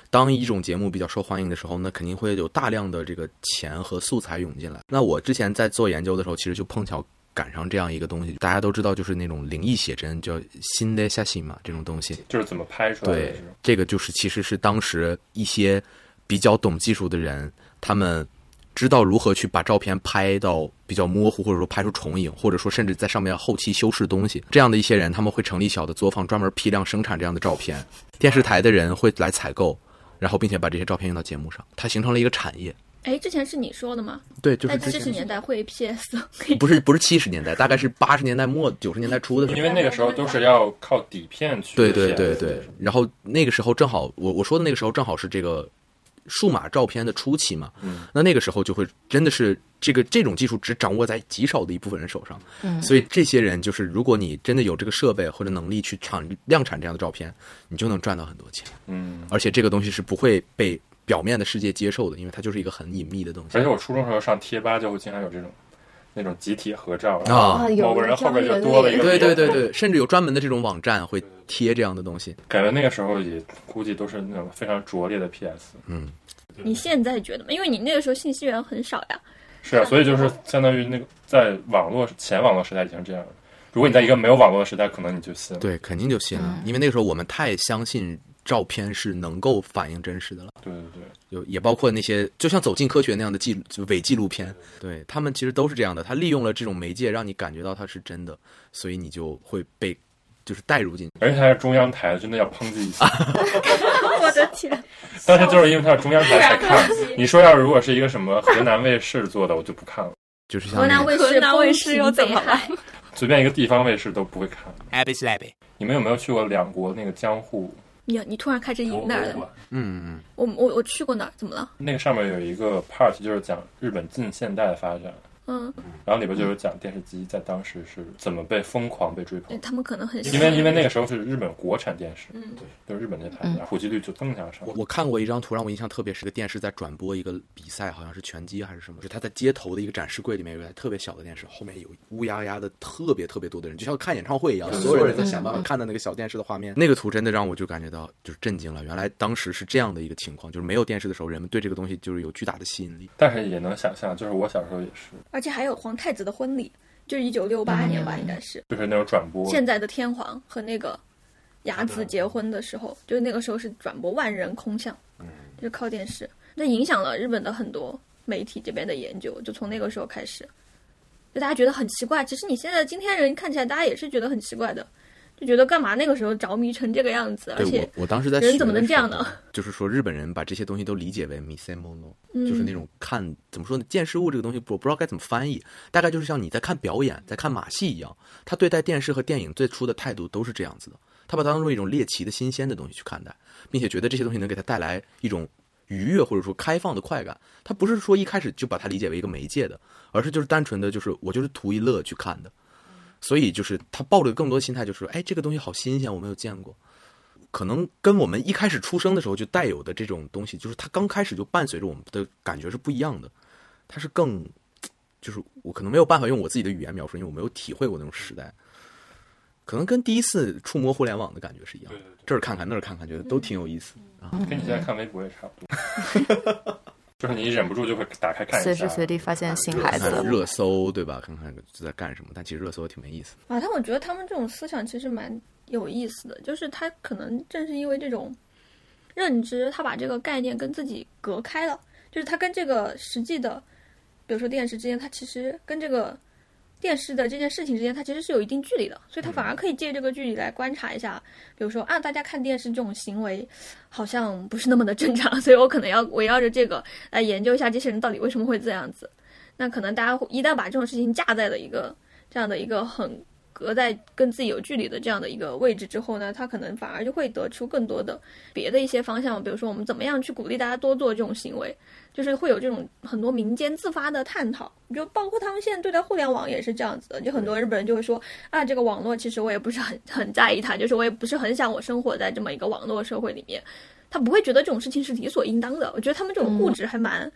当一种节目比较受欢迎的时候，那肯定会有大量的这个钱和素材涌进来。那我之前在做研究的时候，其实就碰巧赶上这样一个东西，大家都知道，就是那种灵异写真，叫新的下戏嘛，这种东西。就是怎么拍出来的对这个就是其实是当时一些比较懂技术的人，他们知道如何去把照片拍到比较模糊，或者说拍出重影，或者说甚至在上面后期修饰东西。这样的一些人，他们会成立小的作坊，专门批量生产这样的照片。电视台的人会来采购，然后并且把这些照片用到节目上，它形成了一个产业。哎，之前是你说的吗？对，就是在七十年代会 PS，可以不是不是七十年代，大概是八十年代末九十年代初的时候因。为那个时候都是要靠底片去对对对对，然后那个时候正好我我说的那个时候正好是这个数码照片的初期嘛，嗯那那个时候就会真的是这个这种技术只掌握在极少的一部分人手上，嗯所以这些人就是如果你真的有这个设备或者能力去产量产这样的照片，你就能赚到很多钱，嗯。而且这个东西是不会被表面的世界接受的，因为它就是一个很隐秘的东西而且我初中时候上贴吧就会经常有这种那种集体合照，然啊后有某个人后面就多了一个对对对对，甚至有专门的这种网站会贴这样的东西。感觉那个时候也估计都是那种非常拙劣的 PS。嗯，你现在觉得吗？因为你那个时候信息源很少呀。是啊，所以就是相当于那个在网络前网络时代已经是这样了。如果你在一个没有网络的时代，可能你就信了。对，肯定就信了，因为那个时候我们太相信照片是能够反映真实的了。对对对，有也包括那些就像《走进科学》那样的纪就伪纪录片，对他们其实都是这样的。他利用了这种媒介，让你感觉到它是真的，所以你就会被就是带入进去。而且他是中央台，真的要抨击一下。我的天！但是就是因为它是中央台才看。你说要是如果是一个什么河南卫视做的，我就不看了。就是像河南卫视河南卫视又怎么了随便一个地方卫视都不会看。Abby Slappy。你们有没有去过两国那个江户你你突然开始引哪儿了？嗯嗯我我我去过哪儿？怎么了？那个上面有一个 part 就是讲日本近现代的发展，嗯，然后里边就有讲电视机在当时是怎么被疯狂被追捧，他们可能很因为因为那个时候是日本国产电视，嗯对就是日本那台普及率就增强上我。我看过一张图，让我印象特别是个电视在转播一个比赛，好像是拳击还是什么，就是他在街头的一个展示柜里面有一台特别小的电视，后面有乌压压的特别特别多的人，就像看演唱会一样，所有人在想办法看到那个小电视的画面。那个图真的让我就感觉到就是震惊了，原来当时是这样的一个情况，就是没有电视的时候，人们对这个东西就是有巨大的吸引力。但是也能想象，就是我小时候也是，而且还有皇太子的婚礼，就是一九六八年吧，应该是。就是那种转播，现在的天皇和那个雅子结婚的时候，就是那个时候是转播万人空巷，就是靠电视，那影响了日本的很多媒体这边的研究，就从那个时候开始，就大家觉得很奇怪。其实你现在今天人看起来，大家也是觉得很奇怪的，就觉得干嘛那个时候着迷成这个样子，而且对我，我当时在人怎么能这样呢？就是说日本人把这些东西都理解为 misemono，、嗯就是那种看怎么说呢，见事物这个东西，我不知道该怎么翻译，大概就是像你在看表演，在看马戏一样，他对待电视和电影最初的态度都是这样子的，他把它当做一种猎奇的新鲜的东西去看待，并且觉得这些东西能给他带来一种愉悦或者说开放的快感。他不是说一开始就把它理解为一个媒介的，而是就是单纯的就是我就是图一乐去看的。所以就是他抱着更多心态，就是说，哎，这个东西好新鲜，我没有见过。可能跟我们一开始出生的时候就带有的这种东西，就是它刚开始就伴随着我们的感觉是不一样的，它是更，就是我可能没有办法用我自己的语言描述，因为我没有体会过那种时代，可能跟第一次触摸互联网的感觉是一样的，这儿看看那儿看看，觉得都挺有意思。跟你现在看微博也差不多，就是你忍不住就会打开看一下，随时随地发现新孩子热搜对吧？看看在干什么，但其实热搜挺没意思的。啊，但我觉得他们这种思想其实蛮有意思的，就是他可能正是因为这种认知，他把这个概念跟自己隔开了，就是他跟这个实际的，比如说电视之间，他其实跟这个电视的这件事情之间，它其实是有一定距离的，所以它反而可以借这个距离来观察一下，比如说啊，大家看电视这种行为好像不是那么的正常，所以我可能要围绕着这个来研究一下这些人到底为什么会这样子。那可能大家一旦把这种事情架在了一个这样的一个很隔在跟自己有距离的这样的一个位置之后呢，他可能反而就会得出更多的别的一些方向，比如说我们怎么样去鼓励大家多做这种行为，就是会有这种很多民间自发的探讨，就包括他们现在对待互联网也是这样子的，就很多日本人就会说啊，这个网络其实我也不是很很在意它，就是我也不是很想我生活在这么一个网络社会里面，他不会觉得这种事情是理所应当的，我觉得他们这种固执还蛮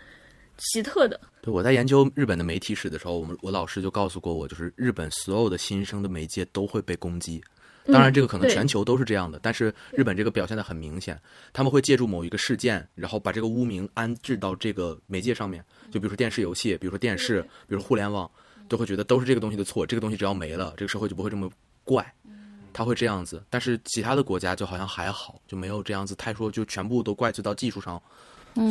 奇特的。对，我在研究日本的媒体史的时候，我们我老师就告诉过我，就是日本所有的新生的媒介都会被攻击。当然，这个可能全球都是这样的，但是日本这个表现的很明显，他们会借助某一个事件，然后把这个污名安置到这个媒介上面，就比如说电视游戏，比如说电视，比如说互联网，都会觉得都是这个东西的错，这个东西只要没了，这个社会就不会这么怪。他会这样子，但是其他的国家就好像还好，就没有这样子太说就全部都怪罪到技术上，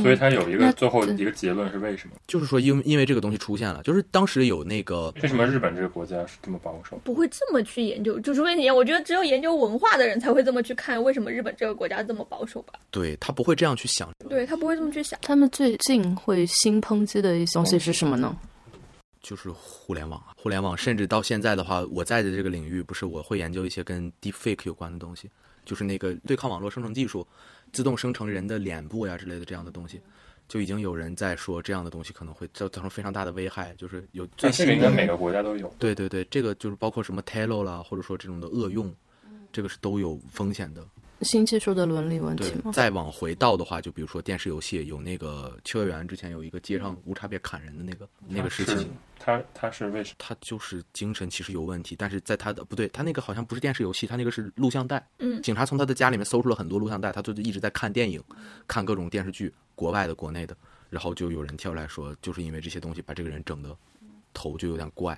所以他有一个最后一个结论是为什么？就是说因为因为这个东西出现了，就是当时有那个为什么日本这个国家是这么保守？不会这么去研究，就除非你，我觉得只有研究文化的人才会这么去看，为什么日本这个国家这么保守吧？对他不会这样去想，对他不会这么去想。他们最近会新抨击的一些东西是什么呢？就是互联网啊，互联网，甚至到现在的话，我在的这个领域，不是我会研究一些跟 deepfake 有关的东西，就是那个对抗网络生成技术，自动生成人的脸部呀之类的这样的东西，就已经有人在说这样的东西可能会造造成非常大的危害，就是有最新的个应该每个国家都有。对对对，这个就是包括什么 Telo 啦，或者说这种的恶用，这个是都有风险的。新技术的伦理问题，吗？再往回倒的话，就比如说电视游戏，有那个秋叶原之前有一个街上无差别砍人的那个那个事情，他他是为什么？他就是精神其实有问题，但是在他的不对，他那个好像不是电视游戏，他那个是录像带。嗯警察从他的家里面搜出了很多录像带，他就一直在看电影，看各种电视剧，国外的、国内的，然后就有人跳出来说，就是因为这些东西把这个人整的头就有点怪，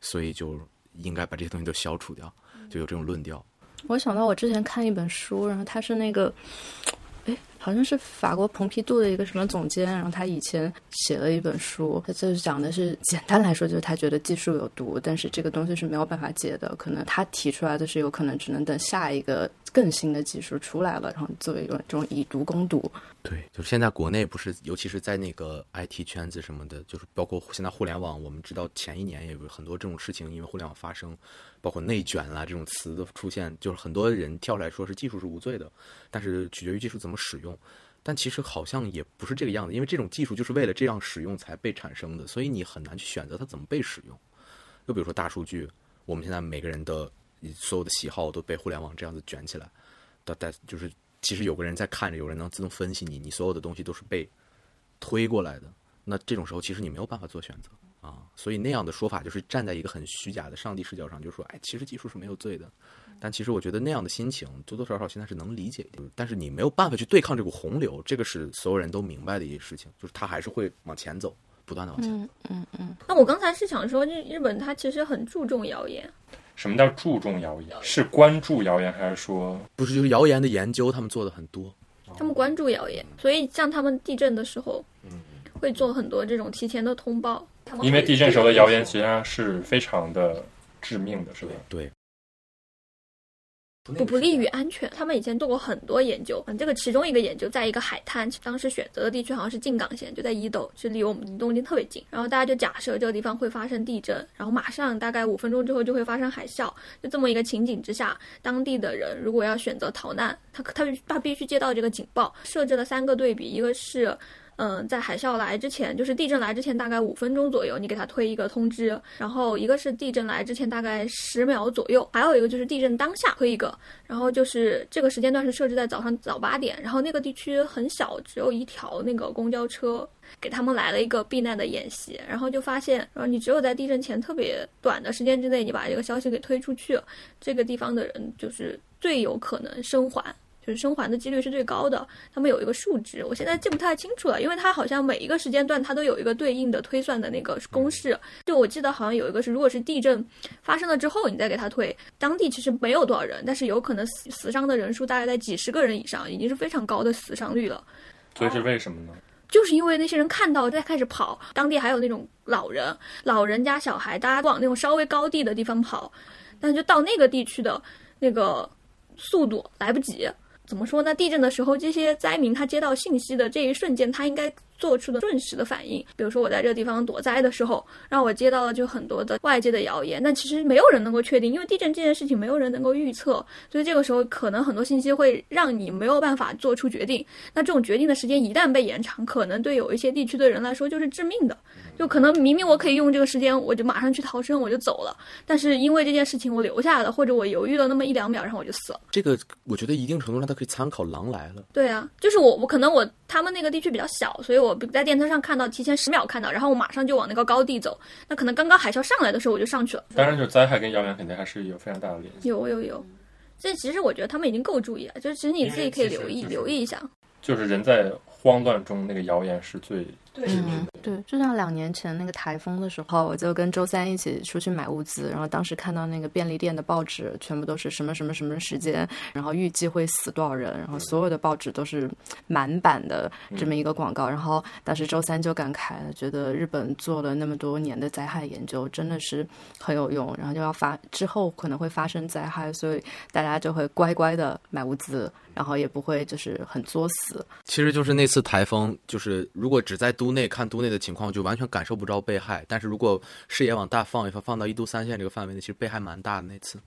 所以就应该把这些东西都消除掉，就有这种论调。我想到我之前看一本书，然后它是那个，哎，好像是法国蓬皮杜的一个什么总监，然后他以前写了一本书，他就是讲的是简单来说，就是他觉得技术有毒，但是这个东西是没有办法解的，可能他提出来的是有可能只能等下一个更新的技术出来了，然后作为一种这种以毒攻毒。对，就是现在国内不是，尤其是在那个 IT 圈子什么的，就是包括现在互联网，我们知道前一年也有很多这种事情，因为互联网发生，包括内卷啦这种词的出现，就是很多人跳出来说是技术是无罪的，但是取决于技术怎么使用。但其实好像也不是这个样子，因为这种技术就是为了这样使用才被产生的，所以你很难去选择它怎么被使用。就比如说大数据，我们现在每个人的所有的喜好都被互联网这样子卷起来，但但就是其实有个人在看着，有人能自动分析你，你所有的东西都是被推过来的。那这种时候，其实你没有办法做选择啊。所以那样的说法就是站在一个很虚假的上帝视角上，就说，哎，其实技术是没有罪的。但其实我觉得那样的心情多多少少现在是能理解的，但是你没有办法去对抗这股洪流，这个是所有人都明白的一件事情，就是它还是会往前走，不断的往前。嗯嗯嗯，那我刚才是想说，日日本它其实很注重谣言，什么叫注重谣言？是关注谣言，还是说不是，就是谣言的研究，他们做的很多。他们关注谣言，所以像他们地震的时候，会做很多这种提前的通报。因为地震时候的谣言实际上是非常的致命的，是吧？对，不不利于安全。他们以前做过很多研究，嗯，这个其中一个研究在一个海滩，当时选择的地区好像是静冈县，就在伊豆，是离我们东京特别近。然后大家就假设这个地方会发生地震，然后马上大概五分钟之后就会发生海啸。就这么一个情景之下，当地的人如果要选择逃难，他他他必须接到这个警报，设置了三个对比，一个是。嗯，在海啸来之前，就是地震来之前大概五分钟左右，你给他推一个通知。然后一个是地震来之前大概十秒左右，还有一个就是地震当下推一个。然后就是这个时间段是设置在早上早八点，然后那个地区很小，只有一条那个公交车，给他们来了一个避难的演习。然后就发现，然后你只有在地震前特别短的时间之内，你把这个消息给推出去，这个地方的人就是最有可能生还。就是生还的几率是最高的，他们有一个数值，我现在记不太清楚了，因为它好像每一个时间段它都有一个对应的推算的那个公式。就我记得好像有一个是，如果是地震发生了之后，你再给他推，当地其实没有多少人，但是有可能死死伤的人数大概在几十个人以上，已经是非常高的死伤率了。所以是为什么呢？就是因为那些人看到在开始跑，当地还有那种老人、老人家小孩，大家往那种稍微高地的地方跑，但就到那个地区的那个速度来不及。怎么说呢？地震的时候，这些灾民他接到信息的这一瞬间，他应该做出的瞬时的反应。比如说我在这个地方躲灾的时候，让我接到了就很多的外界的谣言，但其实没有人能够确定，因为地震这件事情没有人能够预测，所以这个时候可能很多信息会让你没有办法做出决定。那这种决定的时间一旦被延长，可能对有一些地区的人来说就是致命的。就可能明明我可以用这个时间，我就马上去逃生，我就走了，但是因为这件事情我留下了，或者我犹豫了那么一两秒，然后我就死了。这个我觉得一定程度上它可以参考《狼来了》。对啊，就是我我可能我他们那个地区比较小，所以我在电车上看到，提前十秒看到，然后我马上就往那个高地走。那可能刚刚海啸上来的时候我就上去了。当然，就是灾害跟谣言肯定还是有非常大的联系。有有有，这其实我觉得他们已经够注意了，就是其实你自己可以留意留意一下。就是人在慌乱中，那个谣言是最对致命的。对，就像两年前那个台风的时候，我就跟周三一起出去买物资，然后当时看到那个便利店的报纸，全部都是什么什么什么时间，然后预计会死多少人，然后所有的报纸都是满版的这么一个广告。然后当时周三就感慨了，觉得日本做了那么多年的灾害研究，真的是很有用。然后就要发之后可能会发生灾害，所以大家就会乖乖的买物资，然后也不会就是很作死。其实就是那次台风，就是如果只在都内看都内的情况，就完全感受不着被害。但是如果视野往大放一放，放到一都三线这个范围内，其实被害蛮大的那次。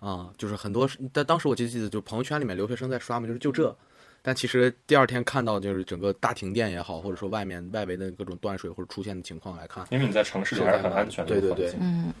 啊、就是很多，但当时我就记得，就朋友圈里面留学生在刷嘛，就是就这。但其实第二天看到就是整个大停电也好，或者说外面外围的各种断水或者出现的情况来看，因为你在城市里还是很安全的对对对。嗯，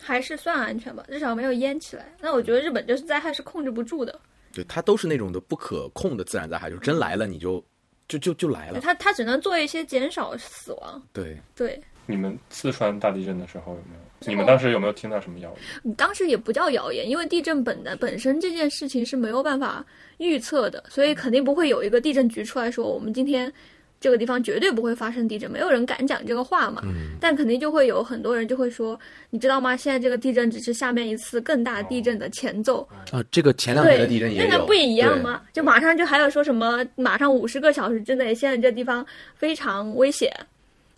还是算安全吧，至少没有淹起来。那我觉得日本这次灾害是控制不住的，对它都是那种的不可控的自然灾害，就是真来了你就就就就来了。他他只能做一些减少死亡。对，对，你们四川大地震的时候有没有？你们当时有没有听到什么谣言？你当时也不叫谣言，因为地震本的本身这件事情是没有办法预测的，所以肯定不会有一个地震局出来说我们今天这个地方绝对不会发生地震，没有人敢讲这个话嘛。但肯定就会有很多人就会说，你知道吗？现在这个地震只是下面一次更大地震的前奏。啊，这个前两天的地震，也有，那个不也一样？吗？就马上就还有说什么，马上五十个小时之内，现在这地方非常危险，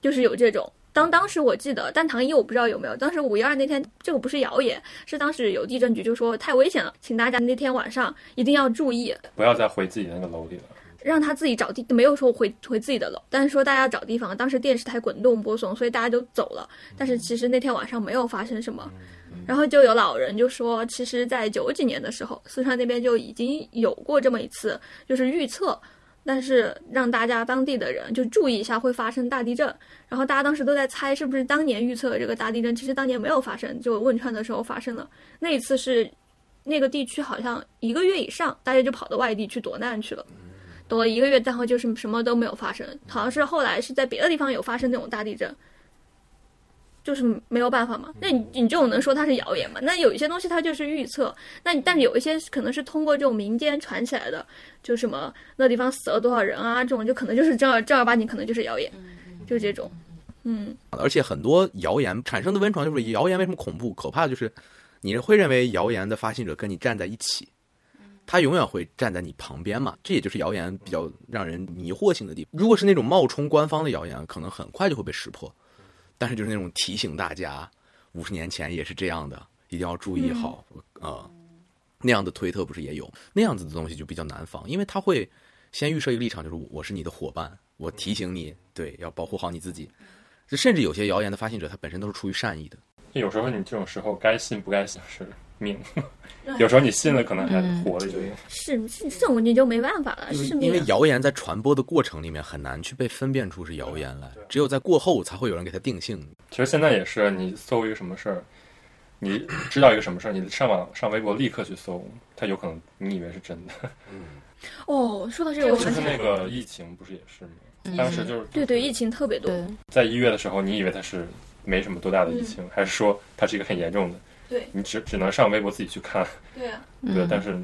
就是有这种。当当时我记得，但唐一我不知道有没有。当时五一二那天，这个不是谣言，是当时有地震局就说太危险了，请大家那天晚上一定要注意，不要再回自己的那个楼里了。让他自己找地，没有说回回自己的楼，但是说大家找地方。当时电视台滚动播送，所以大家都走了。但是其实那天晚上没有发生什么。然后就有老人就说，其实，在九几年的时候，四川那边就已经有过这么一次，就是预测，但是让大家当地的人就注意一下会发生大地震。然后大家当时都在猜是不是当年预测的这个大地震，其实当年没有发生，就汶川的时候发生了。那一次是那个地区好像一个月以上，大家就跑到外地去躲难去了。躲了一个月，然后就是什么都没有发生，好像是后来是在别的地方有发生那种大地震，就是没有办法嘛。那你你这种能说它是谣言吗？那有一些东西它就是预测，那你但是有一些可能是通过这种民间传起来的，就什么那地方死了多少人啊，这种就可能就是正儿正儿八经可能就是谣言，就这种，嗯，而且很多谣言产生的温床就是谣言为什么恐怖可怕，就是你会认为谣言的发信者跟你站在一起，他永远会站在你旁边嘛，这也就是谣言比较让人迷惑性的地方。如果是那种冒充官方的谣言，可能很快就会被识破，但是就是那种提醒大家，五十年前也是这样的，一定要注意好，呃，那样的推特不是也有那样子的东西就比较难防，因为他会先预设一个立场，就是我是你的伙伴，我提醒你，对，要保护好你自己。就甚至有些谣言的发信者，他本身都是出于善意的。有时候你这种时候该信不该信是命，有时候你信了可能还活了一个月。是是这种你就没办法了，因为是命啊。因为谣言在传播的过程里面很难去被分辨出是谣言来，只有在过后才会有人给它定性。其实现在也是，你搜一个什么事儿，你知道一个什么事儿，你上网上微博立刻去搜，它有可能你以为是真的。哦，说到这个，我就是想起那个疫情不是也是吗？当时就是对对，疫情特别多，在一月的时候，你以为它是没什么多大的疫情，还是说它是一个很严重的？对你只只能上微博自己去看，对啊。对，但是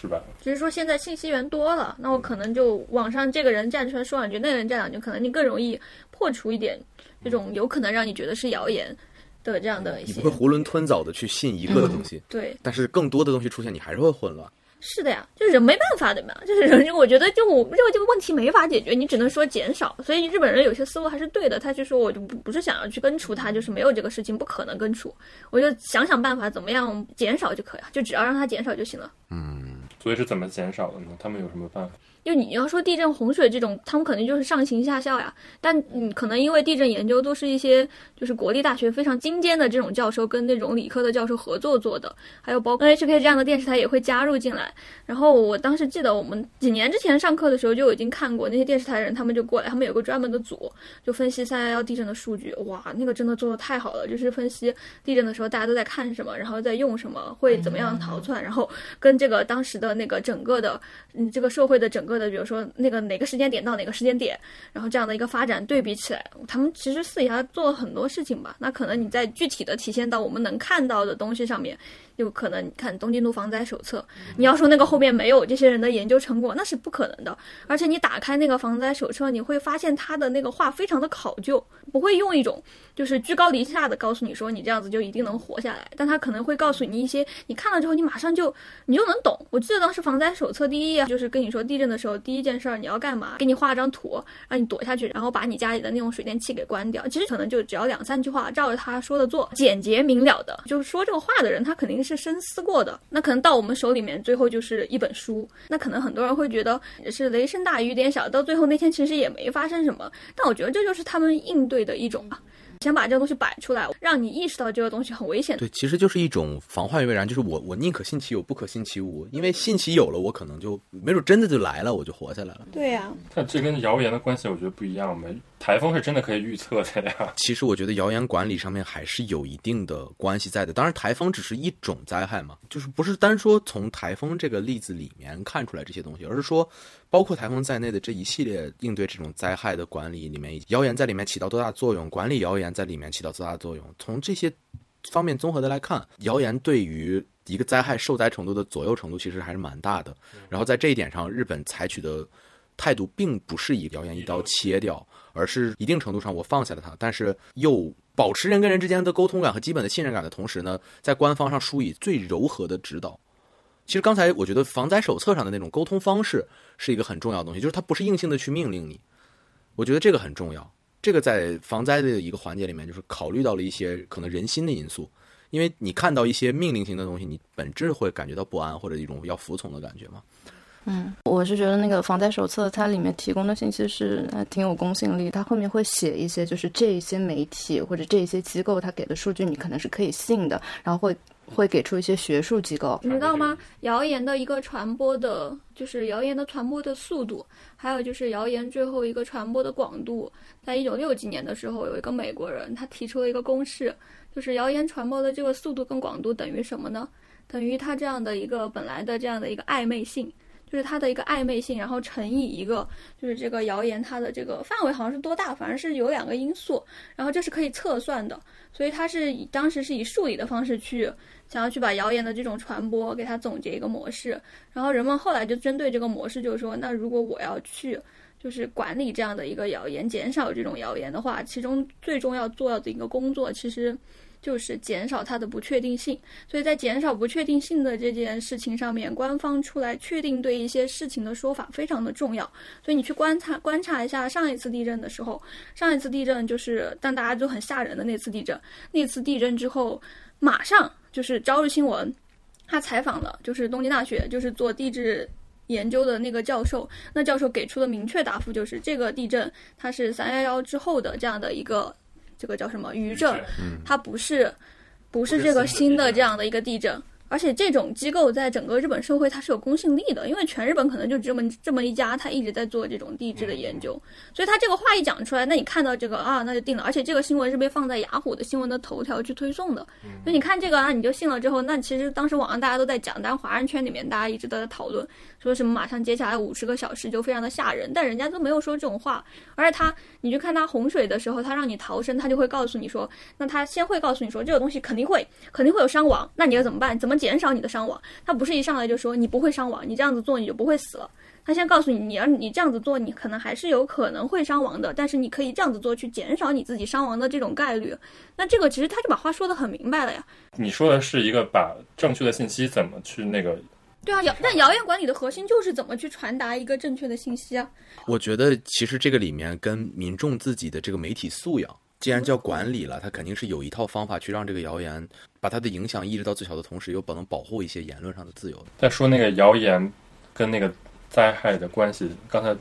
是吧？只是说现在信息源多了，那我可能就网上这个人站出来说两句，那个人站两句，可能你更容易破除一点这种有可能让你觉得是谣言的这样的一些你不会。囫囵吞枣的去信一个东西，对，但是更多的东西出现，你还是会混乱。是的呀，就是人没办法的嘛，就是 人，我觉得就我认为这个问题没法解决，你只能说减少。所以日本人有些思路还是对的，他就说我就不不是想要去根除它，就是没有这个事情不可能根除，我就想想办法怎么样减少就可以了，就只要让它减少就行了。嗯所以是怎么减少的呢？他们有什么办法？就你要说地震、洪水这种，他们肯定就是上行下效呀。但嗯，可能因为地震研究都是一些就是国立大学非常精尖的这种教授跟那种理科的教授合作做的，还有包括 NHK 这样的电视台也会加入进来。然后我当时记得我们几年之前上课的时候就已经看过那些电视台人，他们就过来，他们有个专门的组，就分析三幺幺地震的数据。哇，那个真的做的太好了，就是分析地震的时候大家都在看什么，然后在用什么，会怎么样逃窜，然后跟这个当时的那个整个的嗯这个社会的整个的，比如说那个哪个时间点到哪个时间点，然后这样的一个发展对比起来，他们其实私底下做了很多事情吧。那可能你在具体的体现到我们能看到的东西上面，有可能你看《东京都防灾手册》，你要说那个后面没有这些人的研究成果，那是不可能的。而且你打开那个防灾手册，你会发现他的那个话非常的考究，不会用一种就是居高临下的告诉你说你这样子就一定能活下来，但他可能会告诉你一些你看了之后你马上就你就能懂。我记得当时防灾手册第一页就是跟你说地震的时候第一件事儿你要干嘛，给你画张图让你躲下去，然后把你家里的那种水电气给关掉。其实可能就只要两三句话，照着他说的做，简洁明了的。就是说这个话的人他肯定是深思过的。那可能到我们手里面最后就是一本书，那可能很多人会觉得是雷声大雨点小，到最后那天其实也没发生什么。但我觉得这就是他们应对的一种啊。先把这个东西摆出来，让你意识到这个东西很危险。对，其实就是一种防患于未然，就是我我宁可信其有，不可信其无，因为信其有了，我可能就没准真的就来了，我就活下来了。对呀、但这跟谣言的关系，我觉得不一样呗。台风是真的可以预测的呀。其实我觉得谣言管理上面还是有一定的关系在的。当然，台风只是一种灾害嘛，就是不是单说从台风这个例子里面看出来这些东西，而是说包括台风在内的这一系列应对这种灾害的管理里面，谣言在里面起到多大作用，管理谣言在里面起到多大作用。从这些方面综合的来看，谣言对于一个灾害受灾程度的左右程度其实还是蛮大的。然后在这一点上，日本采取的态度并不是以谣言一刀切掉，而是一定程度上我放下了它，但是又保持人跟人之间的沟通感和基本的信任感的同时呢，在官方上疏以最柔和的指导。其实刚才我觉得防灾手册上的那种沟通方式是一个很重要的东西，就是它不是硬性的去命令你，我觉得这个很重要。这个在防灾的一个环节里面，就是考虑到了一些可能人心的因素，因为你看到一些命令性的东西，你本质会感觉到不安或者一种要服从的感觉嘛。嗯，我是觉得那个防灾手册它里面提供的信息是还挺有公信力，它后面会写一些就是这一些媒体或者这一些机构它给的数据你可能是可以信的，然后会会给出一些学术机构。你知道吗？谣言的一个传播的，就是谣言的传播的速度，还有就是谣言最后一个传播的广度。在一九六几年的时候，有一个美国人他提出了一个公式，就是谣言传播的这个速度跟广度等于什么呢？等于它这样的一个本来的这样的一个暧昧性。就是它的一个暧昧性，然后乘以一个，就是这个谣言它的这个范围好像是多大，反正是有两个因素，然后这是可以测算的，所以它是以当时是以数理的方式去想要去把谣言的这种传播给它总结一个模式，然后人们后来就针对这个模式，就是说，那如果我要去就是管理这样的一个谣言，减少这种谣言的话，其中最重要做的一个工作，其实就是减少它的不确定性。所以在减少不确定性的这件事情上面，官方出来确定对一些事情的说法非常的重要。所以你去观察观察一下上一次地震的时候，上一次地震就是让大家都很吓人的那次地震。那次地震之后，马上就是朝日新闻，他采访了就是东京大学就是做地质。研究的那个教授，那教授给出的明确答复就是，这个地震它是三幺幺之后的这样的一个，这个叫什么余震，它不是不是这个新的这样的一个地震。而且这种机构在整个日本社会它是有公信力的，因为全日本可能就这么这么一家，他一直在做这种地质的研究，所以他这个话一讲出来，那你看到这个啊，那就定了。而且这个新闻是被放在雅虎的新闻的头条去推送的，所以你看这个啊，你就信了之后，那其实当时网上大家都在讲，但华人圈里面大家一直都在讨论，说什么马上接下来五十个小时就非常的吓人，但人家都没有说这种话。而且他，你去看他洪水的时候，他让你逃生，他就会告诉你说，那他先会告诉你说这个东西肯定会肯定会有伤亡，那你要怎么办？怎么减少你的伤亡？他不是一上来就说你不会伤亡，你这样子做你就不会死了。他先告诉你，你要你这样子做，你可能还是有可能会伤亡的，但是你可以这样子做去减少你自己伤亡的这种概率。那这个其实他就把话说得很明白了呀。你说的是一个把正确的信息怎么去那个对啊，谣但谣言管理的核心就是怎么去传达一个正确的信息啊。我觉得其实这个里面跟民众自己的这个媒体素养，既然叫管理了，他肯定是有一套方法去让这个谣言把它的影响抑制到最小的同时，又不能保护一些言论上的自由的。再说那个谣言跟那个灾害的关系。刚才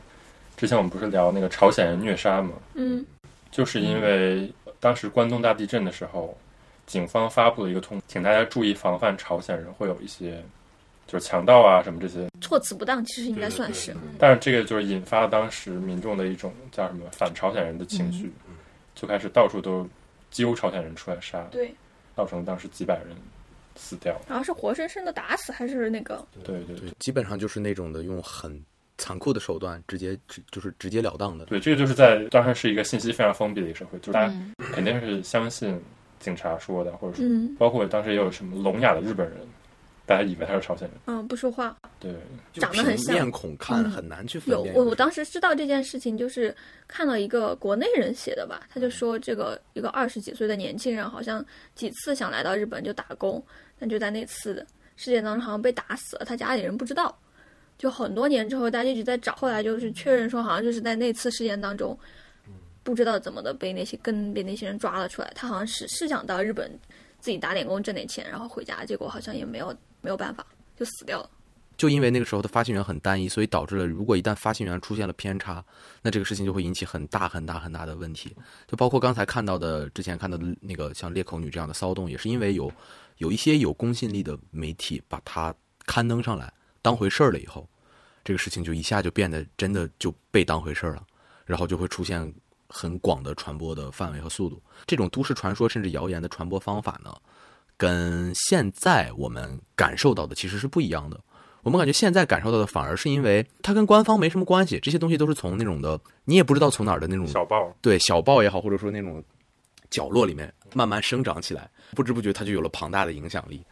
之前我们不是聊那个朝鲜人虐杀吗？嗯就是因为当时关东大地震的时候，警方发布了一个通，请大家注意防范朝鲜人会有一些就是强盗啊什么这些。措辞不当，其实应该算是。但是这个就是引发当时民众的一种叫什么反朝鲜人的情绪，就开始到处都揪朝鲜人出来杀，对，造成当时几百人死掉。然后是活生生的打死，还是那个？对对对对，基本上就是那种的用很残酷的手段，直接直就是直截了当的。对，这个就是在当时是一个信息非常封闭的一个社会，就是大家嗯肯定是相信警察说的，或者说嗯包括当时也有什么聋哑的日本人，大家以为他是朝鲜人。嗯，不说话。对，长得很像面孔看嗯很难去分有辨。我我当时知道这件事情，就是看到一个国内人写的吧，他就说这个一个二十几岁的年轻人，好像几次想来到日本就打工，但就在那次的事件当中好像被打死了，他家里人不知道。就很多年之后，大家一直在找，后来就是确认说，好像就是在那次事件当中，不知道怎么的被那些跟被那些人抓了出来。他好像是是想到日本自己打点工挣点钱，然后回家，结果好像也没有没有办法，就死掉了。就因为那个时候的发信源很单一，所以导致了如果一旦发信源出现了偏差，那这个事情就会引起很大很大很大的问题。就包括刚才看到的，之前看到的那个像裂口女这样的骚动，也是因为有有一些有公信力的媒体把它刊登上来当回事儿了以后，这个事情就一下就变得真的就被当回事儿了，然后就会出现很广的传播的范围和速度。这种都市传说甚至谣言的传播方法呢，跟现在我们感受到的其实是不一样的。我们感觉现在感受到的反而是因为它跟官方没什么关系，这些东西都是从那种的你也不知道从哪儿的那种小报对小报也好，或者说那种角落里面慢慢生长起来，不知不觉它就有了庞大的影响力。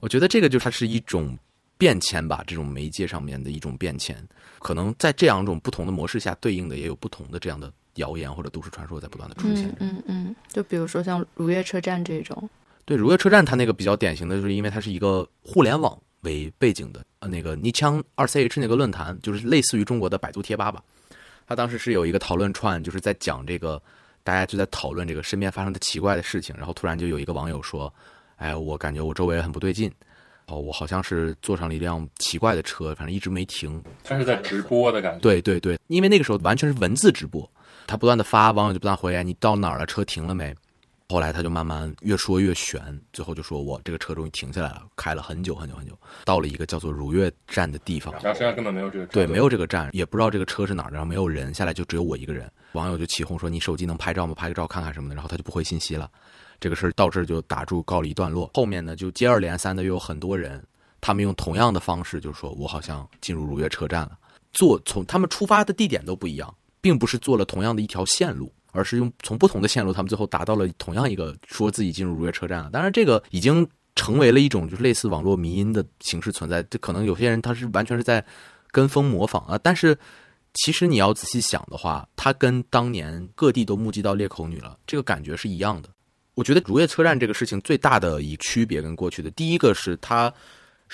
我觉得这个就它是一种变迁吧，这种媒介上面的一种变迁，可能在这两种不同的模式下，对应的也有不同的这样的谣言或者都市传说在不断的出现。嗯嗯嗯，就比如说像如月车站这种，对，如月车站它那个比较典型的就是因为它是一个互联网为背景的，呃，那个尼枪二 CH 那个论坛，就是类似于中国的百度贴吧吧。他当时是有一个讨论串，就是在讲这个，大家就在讨论这个身边发生的奇怪的事情，然后突然就有一个网友说：“哎，我感觉我周围很不对劲，哦，我好像是坐上了一辆奇怪的车，反正一直没停。”他是在直播的感觉。对对对，因为那个时候完全是文字直播，他不断的发，网友就不断回哎，你到哪儿了？车停了没？后来他就慢慢越说越悬，最后就说我这个车终于停下来了，开了很久很久很久，到了一个叫做如月站的地方，然后实际上根本没有这个车对，没有这个站，也不知道这个车是哪儿的，然后没有人，下来就只有我一个人。网友就起哄说：“你手机能拍照吗？拍个照看看什么的。”然后他就不回信息了。这个事儿到这儿就打住，告了一段落。后面呢，就接二连三的又有很多人，他们用同样的方式，就是说我好像进入如月车站了。坐从他们出发的地点都不一样，并不是坐了同样的一条线路，而是用从不同的线路，他们最后达到了同样一个说自己进入如月车站了。当然，这个已经成为了一种就是类似网络迷因的形式存在。这可能有些人他是完全是在跟风模仿啊，但是其实你要仔细想的话，它跟当年各地都目击到裂口女了，这个感觉是一样的。我觉得如月车站这个事情最大的一区别跟过去的，第一个是它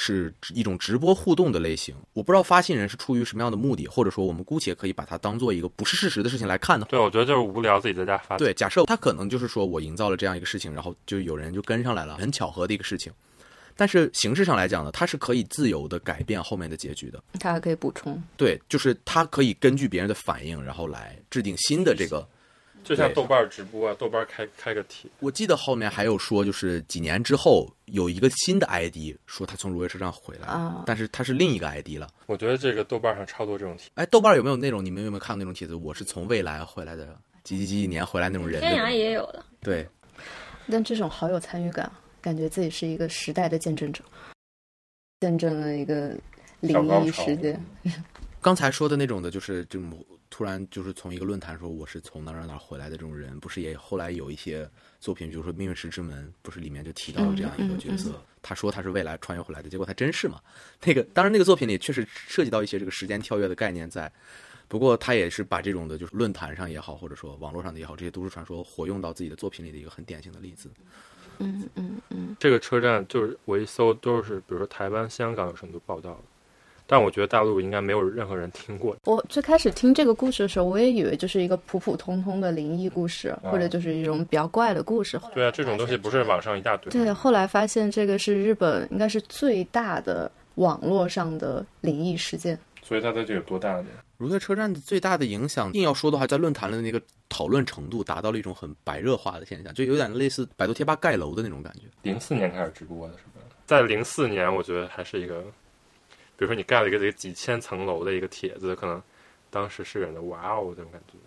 是一种直播互动的类型。我不知道发信人是出于什么样的目的，或者说我们姑且可以把它当做一个不是事实的事情来看呢。对，我觉得就是无聊，自己在家发。对，假设他可能就是说我营造了这样一个事情，然后就有人就跟上来了，很巧合的一个事情。但是形式上来讲呢，它是可以自由的改变后面的结局的。它还可以补充。对，就是它可以根据别人的反应，然后来制定新的这个。就像豆瓣直播啊，豆瓣开开个帖，我记得后面还有说，就是几年之后有一个新的 ID 说他从如月车站回来，啊但是他是另一个 ID 了。我觉得这个豆瓣上超多这种题。哎，豆瓣有没有那种你们有没有看过那种帖子？我是从未来回来的，几几几几年回来那种人的天涯。也有的，对，但这种好有参与感，啊感觉自己是一个时代的见证者，见证了一个灵异事件。刚才说的那种的，就是这种突然就是从一个论坛说我是从哪儿哪儿回来的这种人，不是也后来有一些作品，比如说《命运石之门》，不是里面就提到了这样一个角色，他说他是未来穿越回来的，结果他真是嘛？那个当然那个作品里确实涉及到一些这个时间跳跃的概念在，不过他也是把这种的就是论坛上也好，或者说网络上的也好，这些都市传说活用到自己的作品里的一个很典型的例子。嗯嗯嗯，这个车站就是我一搜都是，比如说台湾、香港有什么都报道了，但我觉得大陆应该没有任何人听过。我最开始听这个故事的时候，我也以为就是一个普普通通的灵异故事，或者就是一种比较怪的故事。对啊，这种东西不是网上一大堆。对，后来发现这个是日本应该是最大的网络上的灵异事件。所以它到底有多大呢？如月车站的最大的影响，硬要说的话，在论坛的那个讨论程度达到了一种很白热化的现象，就有点类似百度贴吧盖楼的那种感觉。零四年开始直播的是吧？在零四年，我觉得还是一个，比如说你盖了一个这个几千层楼的一个帖子，可能当时是人的哇哦这种感觉。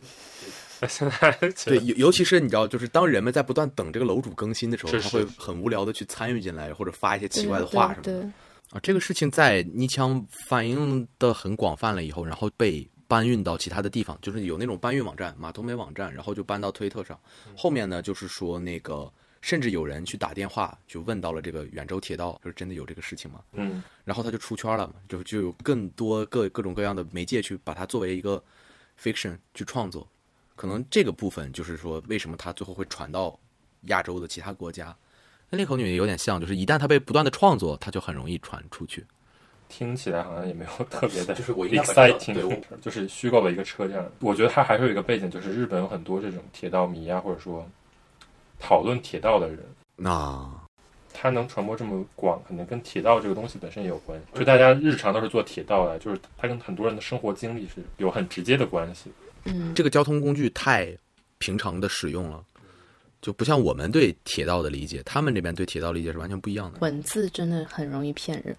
那现在对，尤尤其是你知道，就是当人们在不断等这个楼主更新的时候，是他会很无聊的去参与进来，或者发一些奇怪的话什么的。对对啊，这个事情在泥腔反映的很广泛了以后，然后被搬运到其他的地方，就是有那种搬运网站、马头梅网站，然后就搬到推特上。后面呢，就是说那个，甚至有人去打电话就问到了这个远州铁道，就是真的有这个事情吗？嗯，然后他就出圈了嘛，就就有更多各各种各样的媒介去把它作为一个 fiction 去创作。可能这个部分就是说，为什么它最后会传到亚洲的其他国家？那裂口女有点像，就是一旦它被不断的创作，它就很容易传出去。听起来好像也没有特别的，就是我应该把这个 exciting，对就是虚构的一个车站。我觉得它还是有一个背景，就是日本有很多这种铁道迷啊，或者说讨论铁道的人，那他能传播这么广，可能跟铁道这个东西本身也有关系。就大家日常都是坐铁道的，就是它跟很多人的生活经历是有很直接的关系。嗯，这个交通工具太平常的使用了，就不像我们对铁道的理解，他们这边对铁道理解是完全不一样的。文字真的很容易骗人。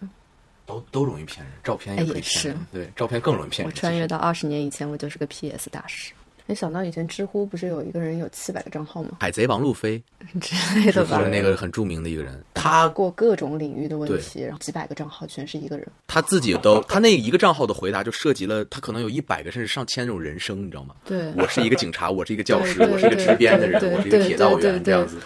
都都容易骗人，照片也可以骗人是，对，照片更容易骗人。我穿越到二十年以前，我就是个 PS 大师。没想到以前知乎不是有一个人有七百个账号吗？海贼王路飞 之类的吧就是。那个很著名的一个人，他过各种领域的问题，然后几百个账号全是一个人。他自己都，他那一个账号的回答就涉及了他可能有一百个甚至上千种人生，你知道吗？对，我是一个警察，我是一个教师，我是一个支边的人，我是一个铁道员，这样子。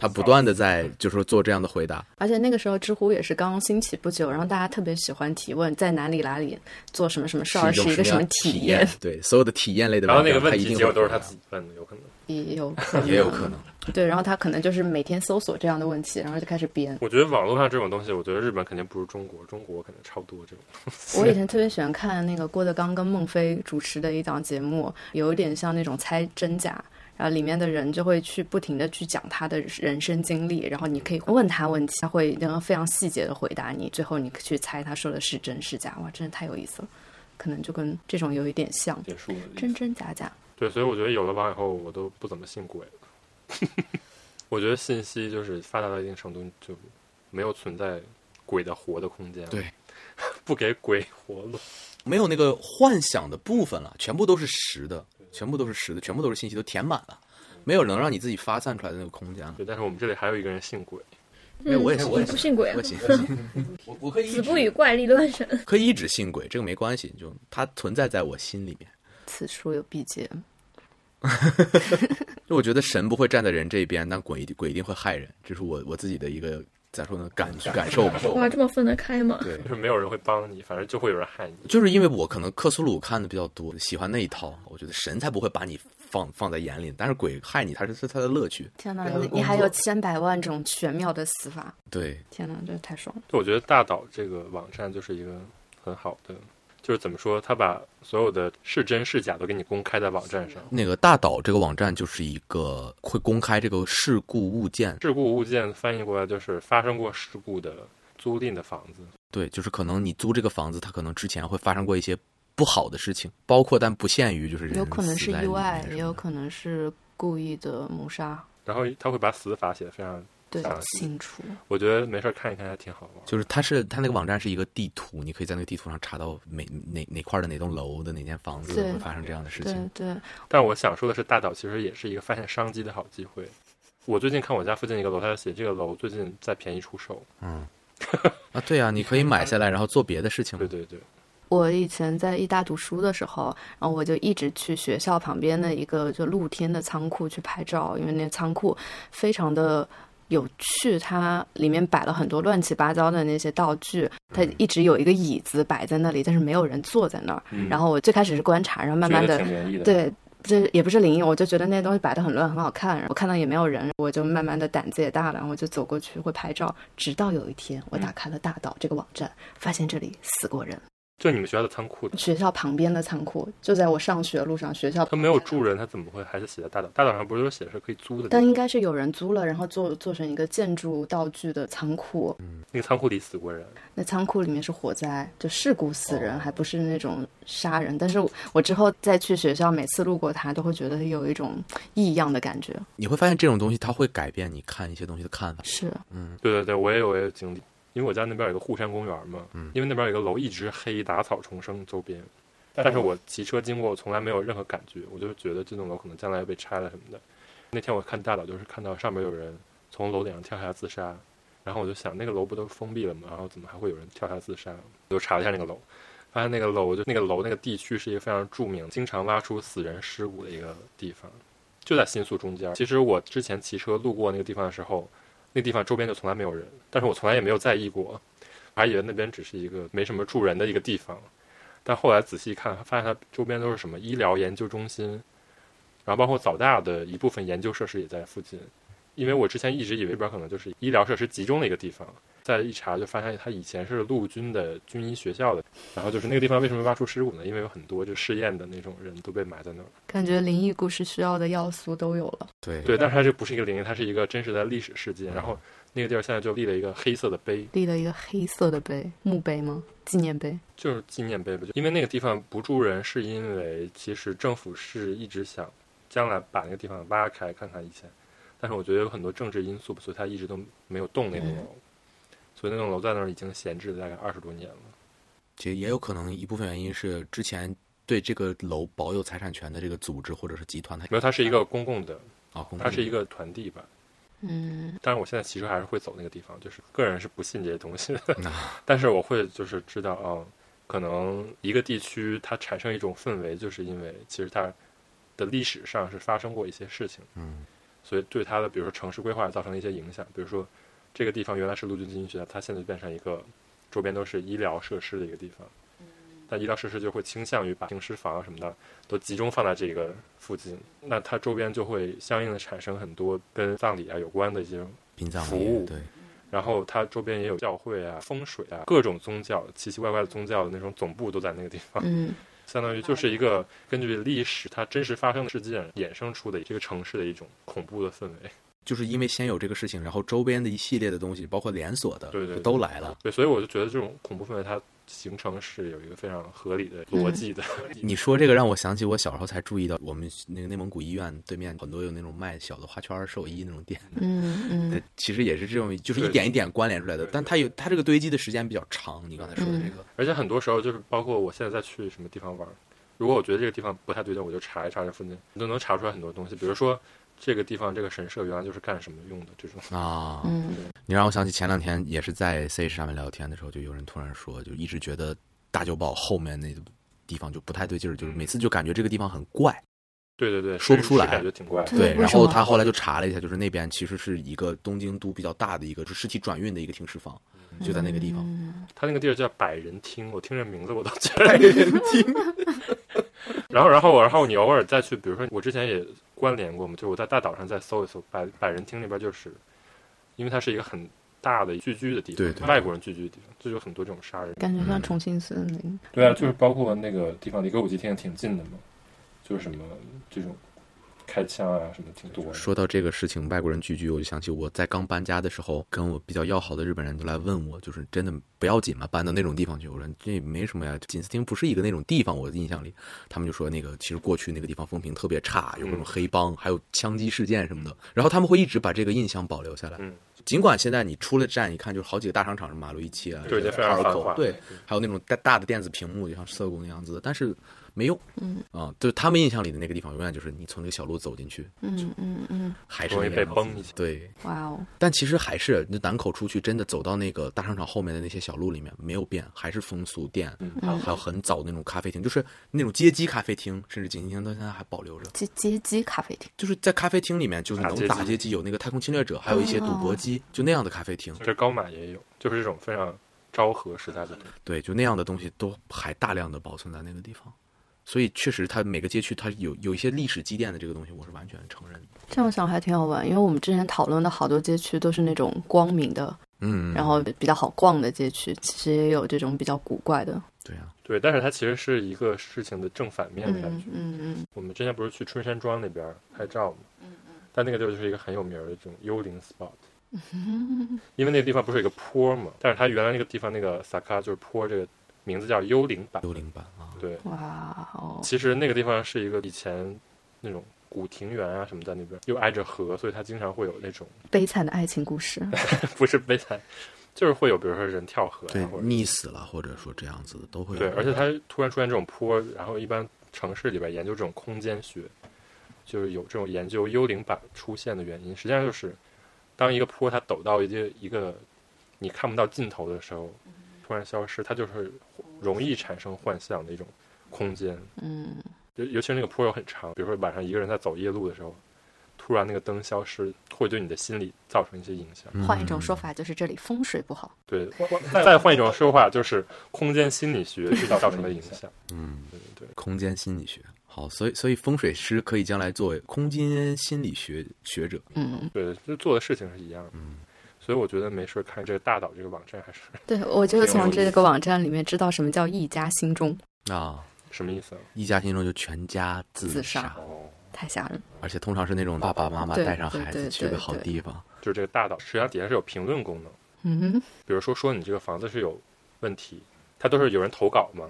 他不断的在就是说做这样的回答，而且那个时候知乎也是刚刚兴起不久，然后大家特别喜欢提问，在哪里哪里做什么什么事儿，是是一个什么体验，？对，所有的体验类的然后，那个问题结果都是他自己问的，有可能。也有 可能也有可能。对，然后他可能就是每天搜索这样的问题，然后就开始编。我觉得网络上这种东西，我觉得日本肯定不如中国，中国可能差不多这种。我以前特别喜欢看那个郭德纲跟孟非主持的一档节目，有一点像那种猜真假。然后里面的人就会去不停的去讲他的人生经历，然后你可以问他问题，他会然后非常细节的回答你，最后你去猜他说的是真是假。哇，真的太有意思了，可能就跟这种有一点像，结束了。真真假假。对，所以我觉得有了网以后，我都不怎么信鬼了。我觉得信息就是发达到一定程度，就没有存在鬼的活的空间了。对，不给鬼活路。没有那个幻想的部分了，全部都是实的，全部都是实的，全部都是信息都填满了，没有能让你自己发散出来的那个空间了。对，但是我们这里还有一个人信鬼，哎，我也是，嗯我也不信鬼啊我信，我 我我可以一子不语怪力乱神。可以一直信鬼，这个没关系，就它存在在我心里面。此处有必结。就我觉得神不会站在人这一边，但鬼一定鬼一定会害人，这是我我自己的一个咋说呢感感受吧。哇，这么分得开吗？对，就是没有人会帮你，反正就会有人害你。就是因为我可能克苏鲁看的比较多，喜欢那一套，我觉得神才不会把你放放在眼里，但是鬼害你，他是是他的乐趣。天哪，你你还有千百万种玄妙的死法！对，天哪，这太爽了！就我觉得大岛这个网站就是一个很好的，就是怎么说，他把所有的是真是假都给你公开在网站上。那个大岛这个网站就是一个会公开这个事故物件，事故物件翻译过来就是发生过事故的租赁的房子。对，就是可能你租这个房子，它可能之前会发生过一些不好的事情，包括但不限于就是有可能是意外也有可能是故意的谋杀，然后他会把死法写的非常对详，细，清楚。我觉得没事儿看一看还挺好玩。就是它是它那个网站是一个地图，你可以在那个地图上查到每哪哪块的哪栋楼的哪间房子会发生这样的事对情。对，但我想说的是，大岛其实也是一个发现商机的好机会。我最近看我家附近一个楼，他就写这个楼最近在便宜出售。嗯 啊，对啊，你可以买下来，然后做别的事情对。对对，我以前在艺大读书的时候，然后我就一直去学校旁边的一个就露天的仓库去拍照，因为那仓库非常的有趣，它里面摆了很多乱七八糟的那些道具，它一直有一个椅子摆在那里，但是没有人坐在那儿。嗯然后我最开始是观察，然后慢慢的对。这也不是灵异，我就觉得那些东西摆的很乱，很好看。我看到也没有人，我就慢慢的胆子也大了，然后我就走过去会拍照。直到有一天，我打开了大岛这个网站，发现这里死过人。就你们学校的仓库，学校旁边的仓库就在我上学路上，学校他没有住人，他怎么会还是写在大岛？大岛上不是说写是可以租的？但应该是有人租了，然后做做成一个建筑道具的仓库。嗯那个仓库里死过人，那仓库里面是火灾，就事故死人，还不是那种杀人。但是我我之后再去学校，每次路过它，都会觉得有一种异样的感觉。你会发现这种东西它会改变你看一些东西的看法。是，嗯对对对，我也有我也有经历，因为我家那边有个护山公园嘛，嗯因为那边有个楼一直黑，杂草丛生周边，但是我骑车经过，我从来没有任何感觉，我就觉得这栋楼可能将来要被拆了什么的。那天我看大岛，就是看到上面有人从楼顶上跳下自杀，然后我就想，那个楼不都封闭了吗？然后怎么还会有人跳下自杀？我就查了一下那个楼，发现那个楼就那个楼那个地区是一个非常著名、经常挖出死人尸骨的一个地方，就在新宿中间。其实我之前骑车路过那个地方的时候，那地方周边就从来没有人，但是我从来也没有在意过，还以为那边只是一个没什么住人的一个地方。但后来仔细一看，发现它周边都是什么医疗研究中心，然后包括早大的一部分研究设施也在附近。因为我之前一直以为这边可能就是医疗设施集中的一个地方，再一查就发现他以前是陆军的军医学校的。然后就是那个地方为什么挖出尸骨呢？因为有很多就试验的那种人都被埋在那儿。感觉灵异故事需要的要素都有了。对对，但是它这不是一个灵异，它是一个真实的历史事件。然后那个地儿现在就立了一个黑色的碑，立了一个黑色的碑，墓碑吗？纪念碑。就是纪念碑吧。就因为那个地方不住人，是因为其实政府是一直想将来把那个地方挖开看看以前，但是我觉得有很多政治因素，所以他一直都没有动那个楼。所以那栋楼在那儿已经闲置了大概二十多年了。其实也有可能一部分原因是之前对这个楼保有财产权的这个组织或者是集团，它没有，它是一个公共的，啊，公它是一个团地吧。嗯，但是我现在其实还是会走那个地方，就是个人是不信这些东西的，啊但是我会就是知道啊、可能一个地区它产生一种氛围，就是因为其实它的历史上是发生过一些事情，嗯，所以对它的比如说城市规划造成了一些影响，比如说这个地方原来是陆军军医学校，它现在变成一个周边都是医疗设施的一个地方。但医疗设施就会倾向于把停尸房啊什么的都集中放在这个附近，那它周边就会相应的产生很多跟葬礼啊有关的一些殡葬服务对，然后它周边也有教会啊、风水啊、各种宗教、奇奇怪怪的宗教的那种总部都在那个地方，嗯，相当于就是一个根据历史它真实发生的事件衍生出的这个城市的一种恐怖的氛围。就是因为先有这个事情，然后周边的一系列的东西，包括连锁的，对对对都来了。对，所以我就觉得这种恐怖氛围它形成是有一个非常合理的逻辑的。你说这个让我想起我小时候才注意到，我们那个内蒙古医院对面很多有那种卖小的花圈寿衣那种店，嗯嗯呃其实也是这种，就是一点一点关联出来的。但它有它这个堆积的时间比较长，你刚才说的这个，而且很多时候就是包括我现在再去什么地方玩，如果我觉得这个地方不太对劲，我就查一查这附近，你都能查出来很多东西。比如说这个地方这个神社原来就是干什么用的这种。啊，嗯你让我想起前两天也是在 C 上面聊天的时候，就有人突然说，就一直觉得大久保后面那个地方就不太对劲儿，就是每次就感觉这个地方很怪。对对对，说不出来感觉挺怪。对，然后他后来就查了一下，就是那边其实是一个东京都比较大的一个，就尸体转运的一个停尸房，就在那个地方。嗯他那个地儿叫百人厅，我听这名字我都觉得百人厅。然后，然后我，然后你偶尔再去，比如说我之前也关联过嘛，就我在大岛上再搜一搜百百人厅那边，就是因为它是一个很大的聚居的地方，对对外国人聚居的地方，就有很多这种杀人。感觉像重庆森林。对啊，就是包括那个地方离歌舞伎町挺近的嘛，就是什么这种开枪啊什么挺多。说到这个事情，外国人聚居，我就想起我在刚搬家的时候，跟我比较要好的日本人都来问我，就是真的不要紧吗？搬到那种地方去？我说这没什么呀，锦司町不是一个那种地方。我的印象里，他们就说那个其实过去那个地方风评特别差，有各种黑帮，还有枪击事件什么的。然后他们会一直把这个印象保留下来。嗯尽管现在你出了站，一看就是好几个大商场，什么马路一期啊，对已经非常，繁华对，还有那种大大的电子屏幕，就像涩谷那样子的，但是没用。嗯啊，就是他们印象里的那个地方，永远就是你从那个小路走进去，嗯嗯嗯，还是容易那样子被崩一下对，哇哦，但其实还是那南口出去，真的走到那个大商场后面的那些小路里面，没有变，还是风俗店，嗯还有还有很早的那种咖啡厅，就是那种街机咖啡厅，甚至锦溪厅到现在还保留着。街街机咖啡厅。就是在咖啡厅里面，就是能打街机打街机，有那个太空侵略者，还有一些赌博机，就那样的咖啡厅。这高马也有，就是这种非常昭和时代的。对，就那样的东西都还大量的保存在那个地方。所以确实，它每个街区它有有一些历史积淀的这个东西，我是完全承认的。这样想还挺好玩，因为我们之前讨论的好多街区都是那种光明的，嗯，然后比较好逛的街区，其实也有这种比较古怪的。对啊，对，但是它其实是一个事情的正反面的感嗯觉。嗯嗯，我们之前不是去春山庄那边拍照嘛，但那个地方就是一个很有名儿的这种幽灵 spot，因为那个地方不是有一个坡嘛，但是它原来那个地方那个萨卡就是坡，这个名字叫幽灵版。幽灵版啊，对，哇哦，其实那个地方是一个以前那种古庭园啊什么在那边，又挨着河，所以它经常会有那种悲惨的爱情故事。不是悲惨，就是会有比如说人跳河对啊，或，者溺死了或者说这样子的都会有。对，而且它突然出现这种坡，然后一般城市里边研究这种空间学，就是有这种研究幽灵版出现的原因，实际上就是当一个坡它陡到一个一个你看不到尽头的时候，突然消失，它就是容易产生幻象的一种空间。嗯，尤尤其是那个坡又很长，比如说晚上一个人在走夜路的时候，突然那个灯消失，会对你的心理造成一些影响。嗯换一种说法就是这里风水不好。对，再再换一种说法，就是空间心理学去造成的影响。嗯，对对对。空间心理学。好，所以所以风水师可以将来作为空间心理学学者。嗯，对，就做的事情是一样的。嗯，所以我觉得没事儿看这个大岛这个网站还是对，我就从这个网站里面知道什么叫一家心中，啊，什么意思啊？一家心中就全家自自杀哦，太吓人。而且通常是那种爸爸妈妈带上孩子去个对对好地方。就是这个大岛，实际上底下是有评论功能，嗯比如说说你这个房子是有问题，它都是有人投稿嘛。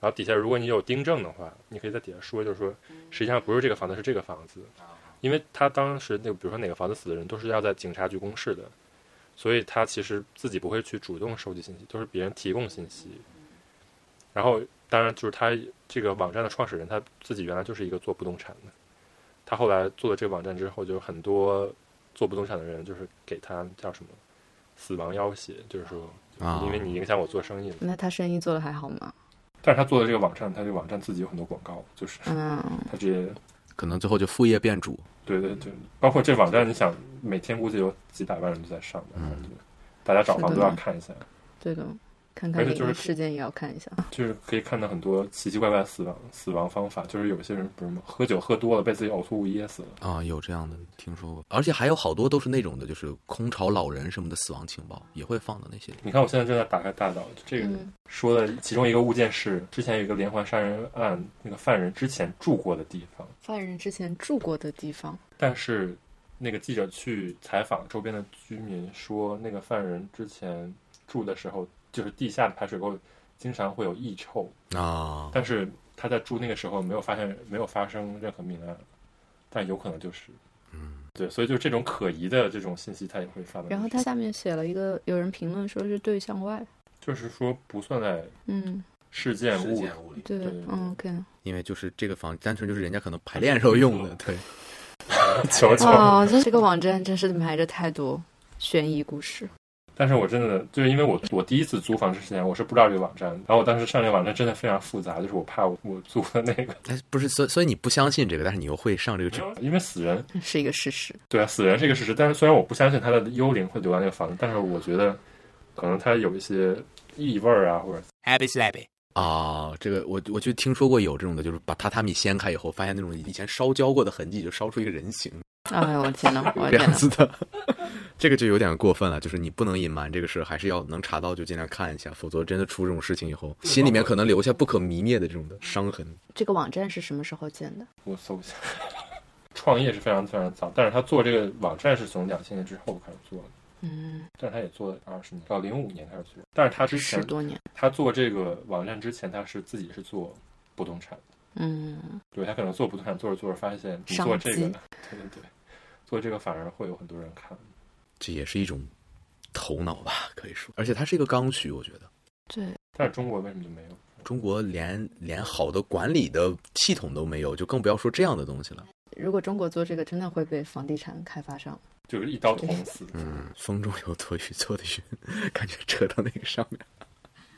然后底下如果你有订正的话，你可以在底下说，就是说实际上不是这个房子，是这个房子，因为他当时那个比如说哪个房子死的人都是要在警察局公示的，所以他其实自己不会去主动收集信息，都是别人提供信息。然后当然就是他这个网站的创始人他自己原来就是一个做不动产的，他后来做了这个网站之后，就是很多做不动产的人就是给他叫什么死亡要挟，就是说啊因为你影响我做生意了。那他生意做的还好吗？但是他做的这个网站，他这个网站自己有很多广告，就是嗯，他直接可能最后就副业变主。对对对，包括这网站，你想每天估计有几百万人都在上面，嗯。大家找房都要看一下，对的，看看而且就是异事件也要看一下。就是可以看到很多奇奇怪怪的死亡死亡方法，就是有些人不是吗？喝酒喝多了被自己呕吐物噎死了，啊，有这样的听说过，而且还有好多都是那种的，就是空巢老人什么的死亡情报也会放到那些。你看我现在正在打开大岛，这个嗯说的其中一个物件是之前有一个连环杀人案，那个犯人之前住过的地方，犯人之前住过的地方，但是那个记者去采访周边的居民说，那个犯人之前住的时候，就是地下的排水沟经常会有异臭，啊，但是他在住那个时候没有发现没有发生任何命案，但有可能就是，嗯，对，所以就这种可疑的这种信息，他也会发然后。他下面写了一个，有人评论说是对象外。就是说不算在嗯，事件物里，对对对，嗯，OK。因为就是这个房单纯就是人家可能排练时候用的，对，求求。哦，这这个网站真是埋着太多悬疑故事。但是我真的就是因为我我第一次租房之前我是不知道这个网站，然后我当时上这个网站真的非常复杂，就是我怕我我租的那个，哎，不是，所以所以你不相信这个，但是你又会上这个车，因为死人是一个事实。对啊，死人是一个事实，但是虽然我不相信他的幽灵会留在那个房子，但是我觉得可能他有一些异味儿啊，或者 Happy slappy. 啊，这个我我就听说过有这种的，就是把榻榻米掀开以后，发现那种以前烧焦过的痕迹，就烧出一个人形哎呦我天呐，我的这天呐！样子的，这个就有点过分了。就是你不能隐瞒这个事，还是要能查到就尽量看一下，否则真的出这种事情以后，心里面可能留下不可弥灭的这种的伤痕。这个网站是什么时候建的？我搜一下。创业是非常非常早，但是他做这个网站是从两千年之后开始做的，嗯，但是他也做了二十年，到零五年开始做。但是他之前十多年。他做这个网站之前，他是自己是做不动产的。嗯，对他可能做不动产做着做着发现，你做这个，机对对对，做这个反而会有很多人看。这也是一种头脑吧，可以说。而且它是一个刚需，我觉得对，但是中国为什么就没有？中国连连好的管理的系统都没有，就更不要说这样的东西了。如果中国做这个，真的会被房地产开发商。就是一刀捅死。嗯，风中有朵雨做的云，感觉扯到那个上面。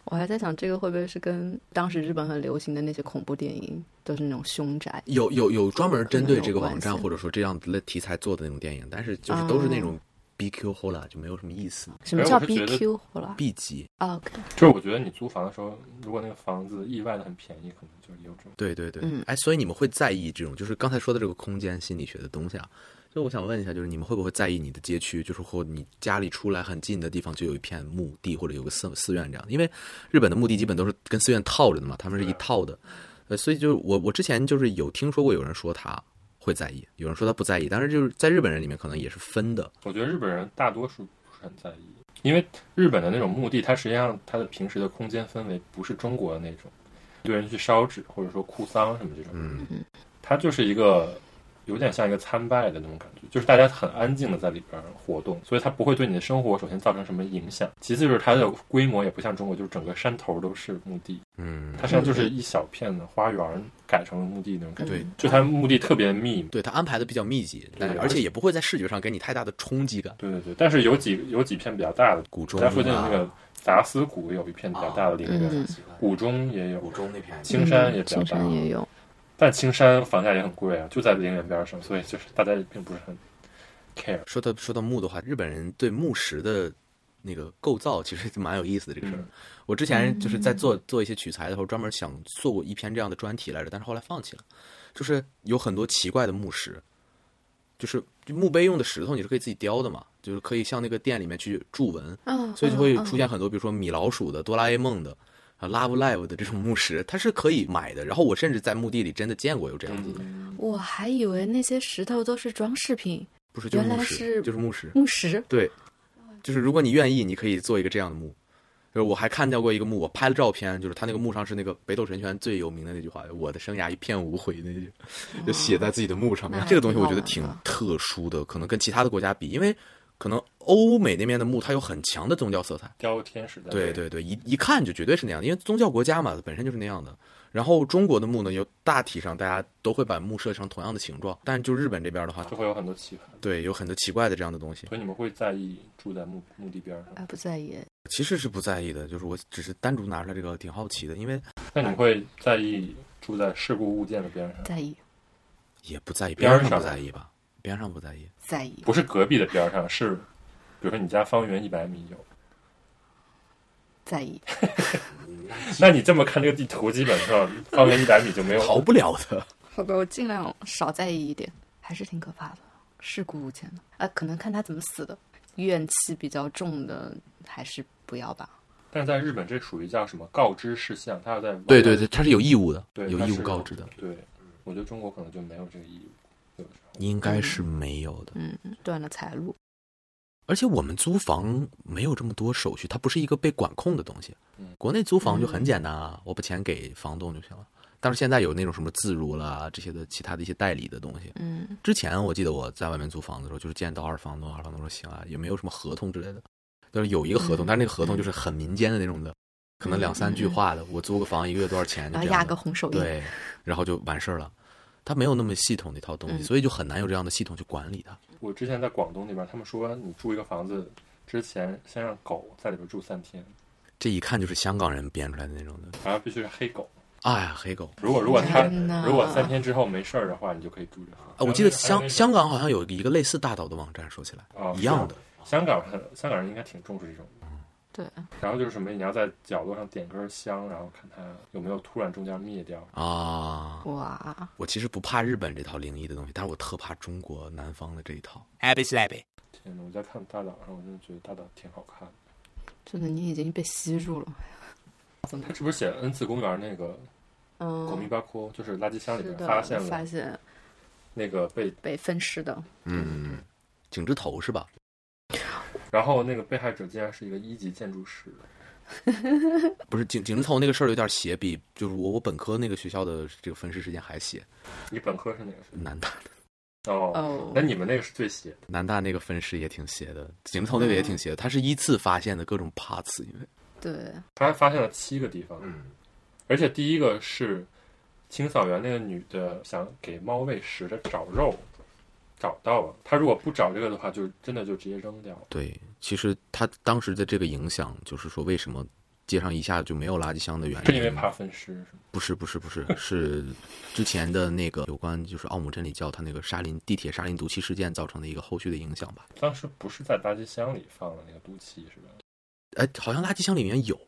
我还在想，这个会不会是跟当时日本很流行的那些恐怖电影，都是那种凶宅？有有有专门针对这个网站或者说这样的题材做的那种电影，但是就是都是那种 BQ 后了，就没有什么意思。什么叫 BQ 后来 B 级，？OK，就是我觉得你租房的时候，如果那个房子意外的很便宜，可能就是有这种。对对对，嗯哎，所以你们会在意这种，就是刚才说的这个空间心理学的东西啊，就我想问一下，就是你们会不会在意你的街区，就是或你家里出来很近的地方就有一片墓地或者有个寺寺院这样？因为日本的墓地基本都是跟寺院套着的嘛，他们是一套的，呃，所以就是我我之前就是有听说过有人说他会在意，有人说他不在意，但是就是在日本人里面可能也是分的，我觉得日本人大多数不是很在意，因为日本的那种墓地，它实际上它的平时的空间氛围不是中国的那种，对人去烧纸或者说哭丧什么这种，嗯，它就是一个有点像一个参拜的那种感觉，就是大家很安静的在里边活动，所以它不会对你的生活首先造成什么影响，其次就是它的规模也不像中国，就是整个山头都是墓地，嗯，它实际上就是一小片的花园改成了墓地那种感觉，对就它墓地特别密，对它安排的比较密集，对而且也不会在视觉上给你太大的冲击感。对对对，但是有几有几片比较大的，古中在附近的那啊个达斯谷有一片比较大的陵园，嗯古中也有，古中那片青山也比较青大，山也有，但青山房价也很贵啊，就在陵园边上，所以就是大家并不是很 care。说到说到墓的话，日本人对墓石的那个构造其实蛮有意思的这个事儿。嗯我之前就是在做做一些取材的时候，专门想做过一篇这样的专题来着，但是后来放弃了。就是有很多奇怪的墓石，就是墓碑用的石头你是可以自己雕的嘛，就是可以向那个店里面去注文，嗯，所以就会嗯出现很多，比如说米老鼠的、哆啦 A 梦的。啊，Love Live 的这种墓石，它是可以买的。然后我甚至在墓地里真的见过有这样子的，嗯，我还以为那些石头都是装饰品，不是就是原来，是就是墓石。墓石。对，就是如果你愿意，你可以做一个这样的墓。就是我还看到过一个墓，我拍了照片，就是他那个墓上是那个北斗神拳最有名的那句话：“我的生涯一片无悔”那句，就写在自己的墓上面这个东西我觉得挺特殊的，可能跟其他的国家比，因为可能欧美那边的墓它有很强的宗教色彩。雕天使的对对对，一一看就绝对是那样的，因为宗教国家嘛，本身就是那样的。然后中国的墓呢，有大体上大家都会把墓设成同样的形状，但就日本这边的话，就会有很多奇葩。对，有很多奇怪的这样的东西。所以你们会在意住在墓墓地边上？啊，不在意，其实是不在意的，就是我只是单独拿出来这个挺好奇的，因为那你们会在意住在事故物件的边上？在意，也不在意，边上不在意吧，边上不在意。在意，不是隔壁的边上，是比如说你家方圆一百米有。在意。那你这么看这个地图，基本上方圆一百米就没有逃不了的。好吧，我尽量少在意一点，还是挺可怕的，事故无前的。啊，可能看他怎么死的，怨气比较重的，还是不要吧。但是在日本，这属于叫什么告知事项，他要在对对对，他是有义务的，对有义务告知的，对，我觉得中国可能就没有这个义务。应该是没有的。嗯，断了财路。而且我们租房没有这么多手续，它不是一个被管控的东西嗯。国内租房就很简单啊，我把钱给房东就行了。但是现在有那种什么自如啦这些的其他的一些代理的东西。嗯，之前我记得我在外面租房子的时候，就是见到二房东，二房东说行啊，也没有什么合同之类的，就是有一个合同，嗯但是那个合同就是很民间的那种的，可能两三句话的，我租个房一个月多少钱，就然后压个红手印。对，然后就完事儿了。它没有那么系统的一套东西，嗯所以就很难有这样的系统去管理它。我之前在广东那边，他们说你住一个房子之前，先让狗在里边住三天，这一看就是香港人编出来的那种的。然后必须是黑狗。哎呀，黑狗如果如果它如果三天之后没事儿的话，你就可以住这房。啊！我记得香香港好像有一个类似大岛的网站，说起来哦一样的。香港很香港人应该挺重视这种。对，然后就是什么，你要在角落上点根香，然后看它有没有突然中间灭掉。啊！哇，我其实不怕日本这套灵异的东西，但是我特怕中国南方的这一套。Happy Slappy. 天呐，我在看大岛上，我真的觉得大岛挺好看的。真的你已经被吸住了。怎么他？是不是写恩赐公园那个嗯狗米嗯，巴库，就是垃圾箱里是的，面发现了发现那个被，被分尸的。嗯，井之头是吧？然后那个被害者竟然是一个一级建筑师。不是井井之头那个事儿有点邪，比就是我我本科那个学校的这个分尸事件还邪。你本科是哪个是？南大哦，哦那你们那个是最邪的。南大那个分尸也挺邪的，井之头那个也挺邪的，他是依次发现的各种 parts，因为对，他还发现了七个地方，嗯而且第一个是清扫员那个女的想给猫喂食的找肉，找到了。他如果不找这个的话，就真的就直接扔掉了。对，其实他当时的这个影响，就是说为什么街上一下就没有垃圾箱的原因，是因为怕分尸是吗？不是不是不是 是之前的那个有关就是奥姆真理教他那个沙林地铁沙林毒气事件造成的一个后续的影响吧？当时不是在垃圾箱里放的那个毒气是吧？哎，好像垃圾箱里面有，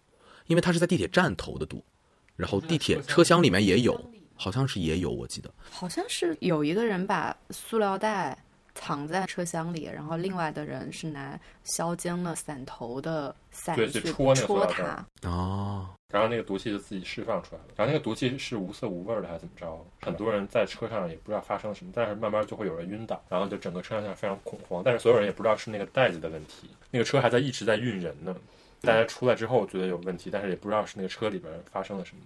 因为他是在地铁站投的毒，然后地铁车厢里面也有，好像是也有，我记得。好像是有一个人把塑料袋藏在车厢里，然后另外的人是拿削尖了伞头的伞对去去戳那个塑料它袋。哦，然后那个毒气就自己释放出来了。然后那个毒气是无色无味儿的，还是怎么着？很多人在车上也不知道发生了什么，但是慢慢就会有人晕倒，然后就整个车厢非常恐慌。但是所有人也不知道是那个袋子的问题，那个车还在一直在运人呢。大家出来之后觉得有问题，但是也不知道是那个车里边发生了什么。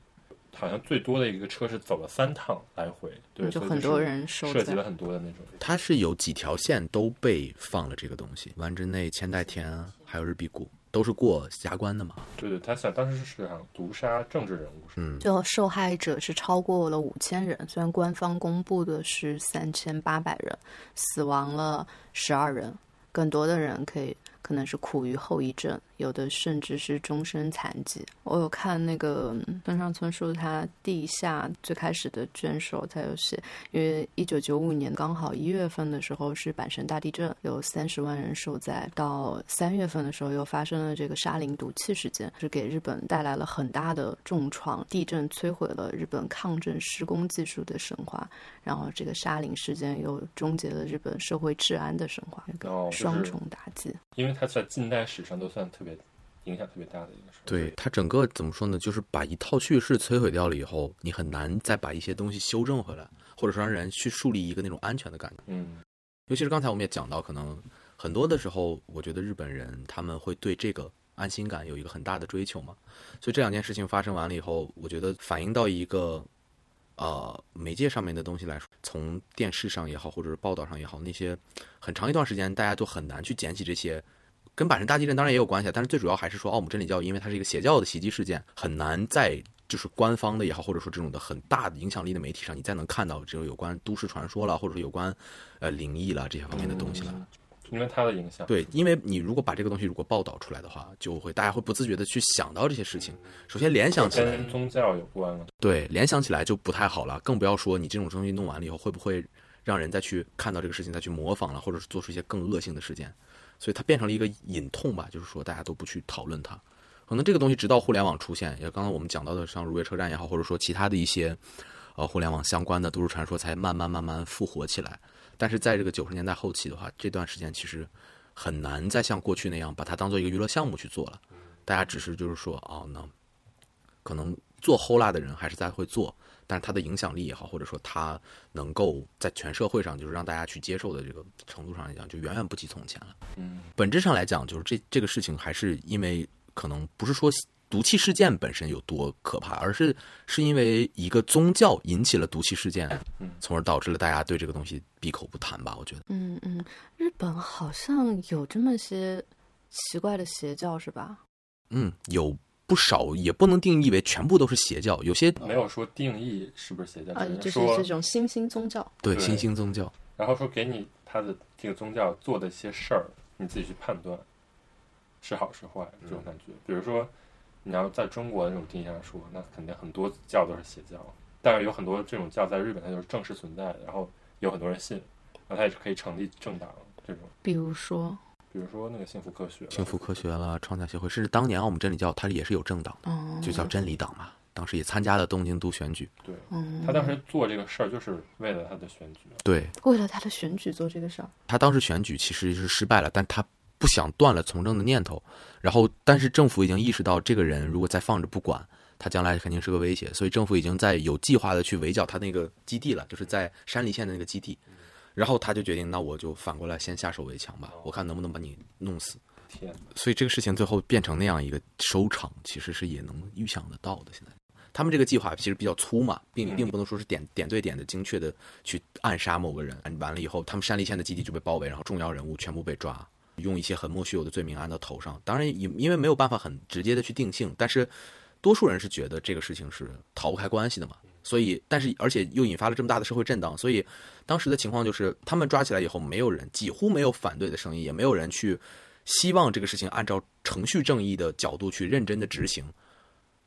好像最多的一个车是走了三趟来回，对，就很多人。涉及了很多的那种。它是有几条线都被放了这个东西，丸之内、千代田还有日比谷都是过峡关的嘛。对对，他想当时是想毒杀政治人物，是吧嗯，就受害者是超过了五千人，虽然官方公布的是三千八百人，死亡了十二人，更多的人可以可能是苦于后遗症，有的甚至是终身残疾。我有看那个嗯村上春树他地下最开始的卷首，他有写，因为一九九五年刚好一月份的时候是阪神大地震，有三十万人受灾，到三月份的时候又发生了这个沙林毒气事件，是给日本带来了很大的重创。地震摧毁了日本抗震施工技术的神话，然后这个沙林事件又终结了日本社会治安的神话，双重打击。因为他在近代史上都算特别影响特别大的一个事儿。对，它整个怎么说呢？就是把一套叙事摧毁掉了以后，你很难再把一些东西修正回来，或者说让人去树立一个那种安全的感觉。嗯，尤其是刚才我们也讲到，可能很多的时候，我觉得日本人他们会对这个安心感有一个很大的追求嘛。所以这两件事情发生完了以后，我觉得反映到一个呃媒介上面的东西来说，从电视上也好，或者是报道上也好，那些很长一段时间大家都很难去捡起这些。跟阪神大地震当然也有关系啊，但是最主要还是说奥姆真理教，因为它是一个邪教的袭击事件，很难在就是官方的也好，或者说这种的很大的影响力的媒体上，你再能看到这种有关都市传说了，或者说有关呃灵异了这些方面的东西了。因为它的影响。对，因为你如果把这个东西如果报道出来的话，就会大家会不自觉的去想到这些事情。首先联想起来，跟宗教有关了。对，联想起来就不太好了，更不要说你这种东西弄完了以后，会不会让人再去看到这个事情，再去模仿了，或者是做出一些更恶性的事件。所以它变成了一个隐痛吧，就是说大家都不去讨论它。可能这个东西直到互联网出现，也刚刚我们讲到的像如月车站也好，或者说其他的一些呃互联网相关的都市传说，才慢慢慢慢复活起来。但是在这个九十年代后期的话，这段时间其实很难再像过去那样把它当做一个娱乐项目去做了。大家只是就是说，哦，那可能做 HOLA 的人还是在会做，但是它的影响力也好，或者说它能够在全社会上就是让大家去接受的这个程度上来讲，就远远不及从前了。嗯，本质上来讲，就是这这个事情还是因为可能不是说毒气事件本身有多可怕，而是是因为一个宗教引起了毒气事件，从而导致了大家对这个东西闭口不谈吧。我觉得，嗯嗯，日本好像有这么些奇怪的邪教是吧？嗯，有不少也不能定义为全部都是邪教，有些没有说定义是不是邪教，就是这种新兴宗教。对对新兴宗教。然后说给你他的这个宗教做的一些事儿，你自己去判断是好是坏这种感觉。比如说，你要在中国那种定义上说，那肯定很多教都是邪教，但是有很多这种教在日本它就是正式存在的，然后有很多人信，然后它也是可以成立政党这种。比如说，比如说那个幸福科学，幸福科学了，创价协会，甚至当年我们真理教它也是有政党的，嗯，就叫真理党嘛。当时也参加了东京都选举，对，嗯，他当时做这个事儿就是为了他的选举。对为了他的选举做这个事儿。他当时选举其实是失败了，但他不想断了从政的念头。然后，但是政府已经意识到这个人如果再放着不管，他将来肯定是个威胁，所以政府已经在有计划的去围剿他那个基地了，就是在山梨县的那个基地。然后他就决定，那我就反过来先下手为强吧，我看能不能把你弄死。天哪，所以这个事情最后变成那样一个收场，其实是也能预想得到的。现在他们这个计划其实比较粗嘛，并并不能说是点点对点的精确的去暗杀某个人。完了以后，他们山梨县的基地就被包围，然后重要人物全部被抓，用一些很莫须有的罪名安到头上。当然，因因为没有办法很直接的去定性，但是多数人是觉得这个事情是逃不开关系的嘛。所以，但是而且又引发了这么大的社会震荡，所以当时的情况就是，他们抓起来以后，没有人，几乎没有反对的声音，也没有人去希望这个事情按照程序正义的角度去认真的执行，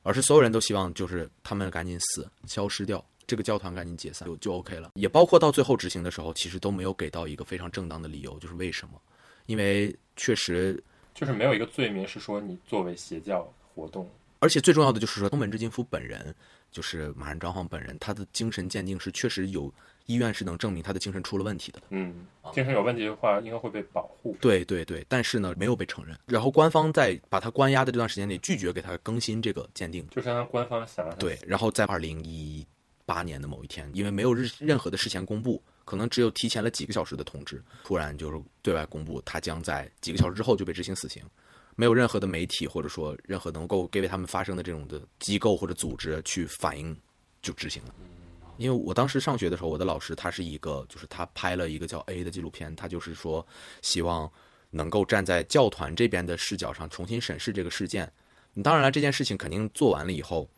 而是所有人都希望就是他们赶紧死，消失掉，这个教团赶紧解散就就 OK 了。也包括到最后执行的时候，其实都没有给到一个非常正当的理由，就是为什么？因为确实，就是没有一个罪名是说你作为邪教活动，而且最重要的就是说，东本之金夫本人，就是马仁张晃本人，他的精神鉴定是确实有医院是能证明他的精神出了问题的。嗯，精神有问题的话，应该会被保护。对对对，但是呢，没有被承认。然后官方在把他关押的这段时间里，拒绝给他更新这个鉴定。就相当于官方想让他对，然后在二零一八年的某一天，因为没有任任何的事前公布，可能只有提前了几个小时的通知，突然就是对外公布，他将在几个小时之后就被执行死刑。没有任何的媒体或者说任何能够给他们发声的这种的机构或者组织去反映，就执行了。因为我当时上学的时候，我的老师他是一个，就是他拍了一个叫《A》的纪录片，他就是说希望能够站在教团这边的视角上重新审视这个事件。当然了，这件事情肯定做完了以后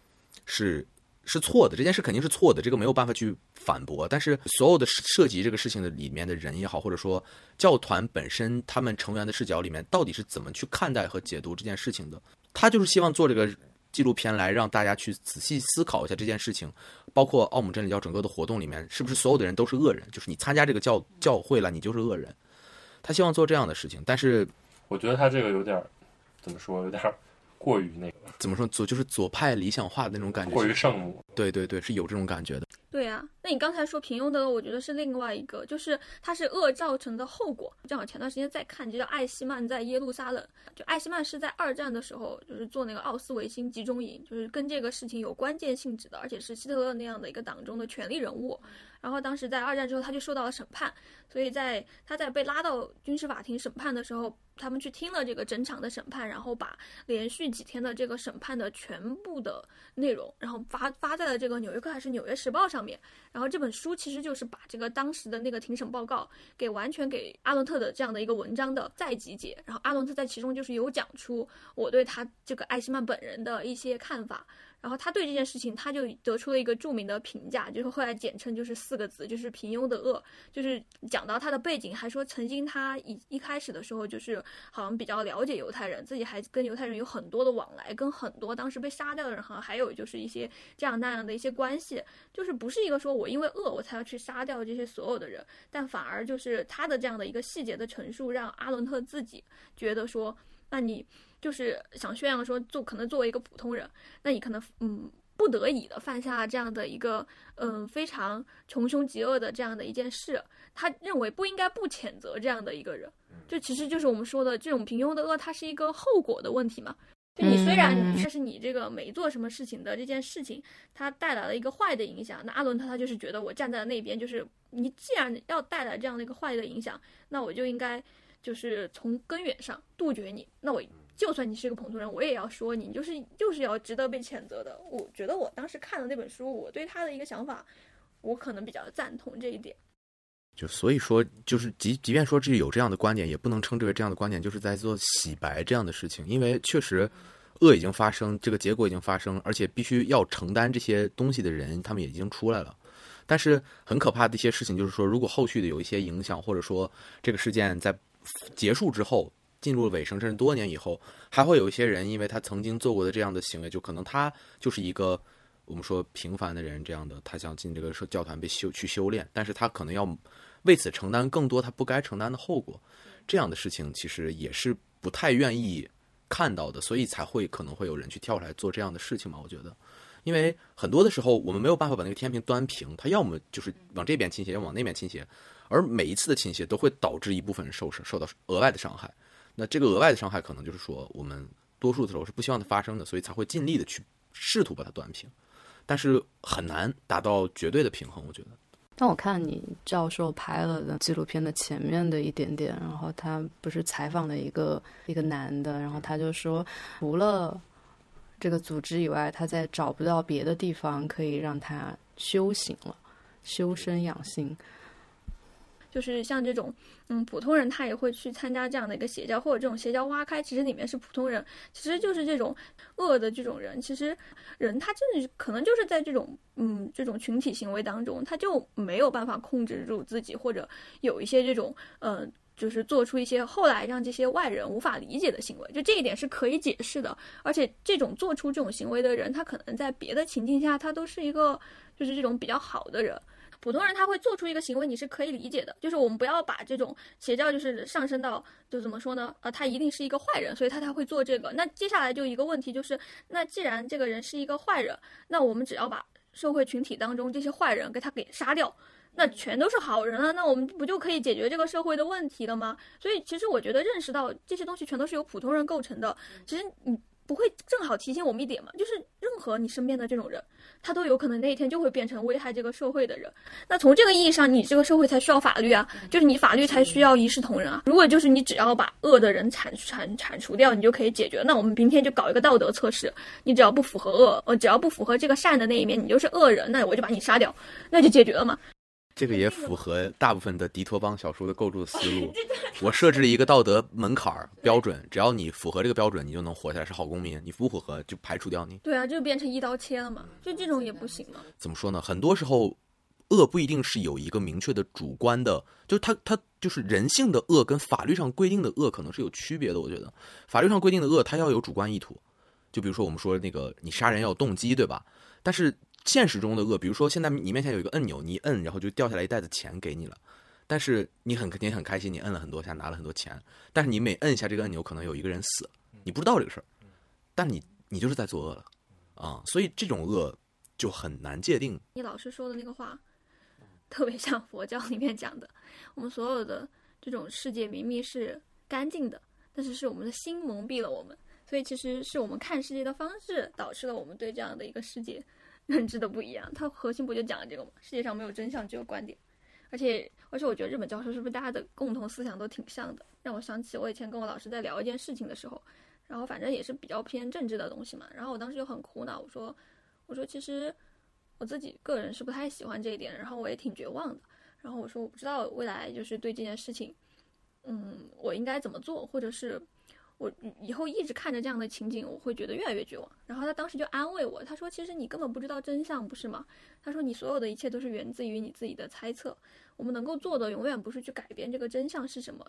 是是错的，这件事肯定是错的，这个没有办法去反驳。但是所有的涉及这个事情的里面的人也好，或者说教团本身他们成员的视角里面，到底是怎么去看待和解读这件事情的？他就是希望做这个纪录片来让大家去仔细思考一下这件事情，包括奥姆真理教整个的活动里面，是不是所有的人都是恶人？就是你参加这个教教会了，你就是恶人。他希望做这样的事情，但是我觉得他这个有点怎么说，有点过于那个，怎么说左就是左派理想化的那种感觉，过于圣母。对对对，是有这种感觉的。对啊，那你刚才说平庸的恶，我觉得是另外一个，就是它是恶造成的后果。正好前段时间在看，就叫艾希曼在耶路撒冷。就艾希曼是在二战的时候，就是做那个奥斯维辛集中营，就是跟这个事情有关键性质的，而且是希特勒那样的一个党中的权力人物。然后当时在二战之后，他就受到了审判，所以在他在被拉到军事法庭审判的时候，他们去听了这个整场的审判，然后把连续几天的这个审判的全部的内容，然后发发在了这个《纽约客》还是《纽约时报》上面。然后这本书其实就是把这个当时的那个庭审报告给完全给阿伦特的这样的一个文章的再集结。然后阿伦特在其中就是有讲出我对他这个艾希曼本人的一些看法。然后他对这件事情，他就得出了一个著名的评价，就是后来简称就是四个字，就是平庸的恶。就是讲到他的背景，还说曾经他一一开始的时候，就是好像比较了解犹太人，自己还跟犹太人有很多的往来，跟很多当时被杀掉的人，好像还有就是一些这样那样的一些关系，就是不是一个说我因为恶我才要去杀掉这些所有的人，但反而就是他的这样的一个细节的陈述，让阿伦特自己觉得说，那你。就是想宣扬说，做可能作为一个普通人，那你可能嗯不得已的犯下这样的一个嗯非常穷凶极恶的这样的一件事，他认为不应该不谴责这样的一个人，就其实就是我们说的这种平庸的恶，它是一个后果的问题嘛。就你虽然这是你这个没做什么事情的这件事情，它带来了一个坏的影响，那阿伦特他就是觉得我站在那边，就是你既然要带来这样的一个坏的影响，那我就应该就是从根源上杜绝你，那我。就算你是个普通人，我也要说你就是就是要值得被谴责的。我觉得我当时看的那本书，我对他的一个想法，我可能比较赞同这一点。就所以说，就是即即便说这有这样的观点，也不能称之为这样的观点就是在做洗白这样的事情，因为确实恶已经发生，这个结果已经发生，而且必须要承担这些东西的人，他们也已经出来了。但是很可怕的一些事情就是说，如果后续的有一些影响，或者说这个事件在结束之后。进入了尾声，甚至多年以后，还会有一些人，因为他曾经做过的这样的行为，就可能他就是一个我们说平凡的人，这样的，他想进这个教团被修去修炼，但是他可能要为此承担更多他不该承担的后果，这样的事情其实也是不太愿意看到的，所以才会可能会有人去跳出来做这样的事情嘛？我觉得，因为很多的时候我们没有办法把那个天平端平，他要么就是往这边倾斜，要往那边倾斜，而每一次的倾斜都会导致一部分人受伤受到额外的伤害。那这个额外的伤害，可能就是说，我们多数的时候是不希望它发生的，所以才会尽力的去试图把它断平，但是很难达到绝对的平衡。我觉得。但我看你教授拍了的纪录片的前面的一点点，然后他不是采访了一个一个男的，然后他就说，除了这个组织以外，他在找不到别的地方可以让他修行了，修身养性。就是像这种，嗯，普通人他也会去参加这样的一个邪教，或者这种邪教挖开，其实里面是普通人，其实就是这种恶的这种人。其实人他真的可能就是在这种，嗯，这种群体行为当中，他就没有办法控制住自己，或者有一些这种，嗯，就是做出一些后来让这些外人无法理解的行为。就这一点是可以解释的，而且这种做出这种行为的人，他可能在别的情境下，他都是一个就是这种比较好的人。普通人他会做出一个行为，你是可以理解的。就是我们不要把这种邪教就是上升到就怎么说呢？呃，他一定是一个坏人，所以他才会做这个。那接下来就一个问题就是，那既然这个人是一个坏人，那我们只要把社会群体当中这些坏人给他给杀掉。那全都是好人了，那我们不就可以解决这个社会的问题了吗？所以其实我觉得认识到这些东西全都是由普通人构成的，其实你不会正好提醒我们一点嘛，就是任何你身边的这种人，他都有可能那一天就会变成危害这个社会的人。那从这个意义上，你这个社会才需要法律啊，就是你法律才需要一视同仁啊。如果就是你只要把恶的人铲铲铲除掉，你就可以解决。那我们明天就搞一个道德测试，你只要不符合恶，呃，只要不符合这个善的那一面，你就是恶人，那我就把你杀掉，那就解决了嘛。这个也符合大部分的迪托邦小说的构筑的思路。我设置了一个道德门槛儿标准，只要你符合这个标准，你就能活下来是好公民；你不符合就排除掉你。对啊，就变成一刀切了嘛，就这种也不行嘛。怎么说呢？很多时候，恶不一定是有一个明确的主观的，就是它它就是人性的恶跟法律上规定的恶可能是有区别的。我觉得法律上规定的恶，它要有主观意图，就比如说我们说那个你杀人要有动机，对吧？但是现实中的恶，比如说现在你面前有一个按钮，你摁，然后就掉下来一袋子钱给你了。但是你很肯定很开心，你摁了很多下，拿了很多钱。但是你每摁一下这个按钮，可能有一个人死，你不知道这个事儿，但你你就是在作恶了啊！所以这种恶就很难界定。你老师说的那个话，特别像佛教里面讲的，我们所有的这种世界明明是干净的，但是是我们的心蒙蔽了我们，所以其实是我们看世界的方式导致了我们对这样的一个世界认知的不一样。它核心不就讲了这个吗？世界上没有真相，只有观点。而且，而且，我觉得日本教授是不是大家的共同思想都挺像的？让我想起我以前跟我老师在聊一件事情的时候，然后反正也是比较偏政治的东西嘛。然后我当时就很苦恼，我说，我说其实我自己个人是不太喜欢这一点，然后我也挺绝望的。然后我说我不知道未来就是对这件事情，嗯，我应该怎么做，或者是。我以后一直看着这样的情景，我会觉得越来越绝望。然后他当时就安慰我，他说：“其实你根本不知道真相，不是吗？”他说：“你所有的一切都是源自于你自己的猜测。我们能够做的永远不是去改变这个真相是什么，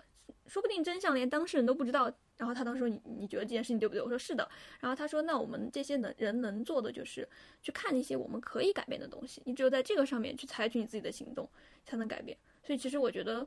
说不定真相连当事人都不知道。”然后他当时说：“你你觉得这件事情对不对？”我说：“是的。”然后他说：“那我们这些能人能做的就是去看一些我们可以改变的东西。你只有在这个上面去采取你自己的行动，才能改变。所以其实我觉得。”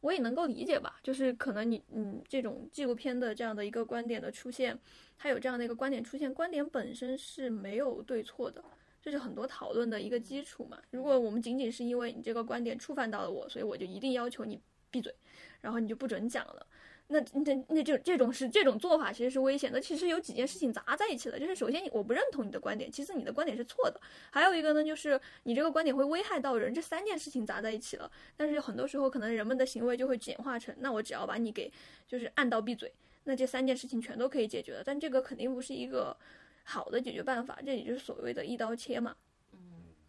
我也能够理解吧，就是可能你嗯这种纪录片的这样的一个观点的出现，它有这样的一个观点出现，观点本身是没有对错的，这是很多讨论的一个基础嘛。如果我们仅仅是因为你这个观点触犯到了我，所以我就一定要求你闭嘴，然后你就不准讲了。那那那就这种是这种做法其实是危险的。其实有几件事情砸在一起了，就是首先我不认同你的观点，其次你的观点是错的，还有一个呢就是你这个观点会危害到人，这三件事情砸在一起了。但是很多时候可能人们的行为就会简化成，那我只要把你给就是按到闭嘴，那这三件事情全都可以解决了。但这个肯定不是一个好的解决办法，这也就是所谓的一刀切嘛。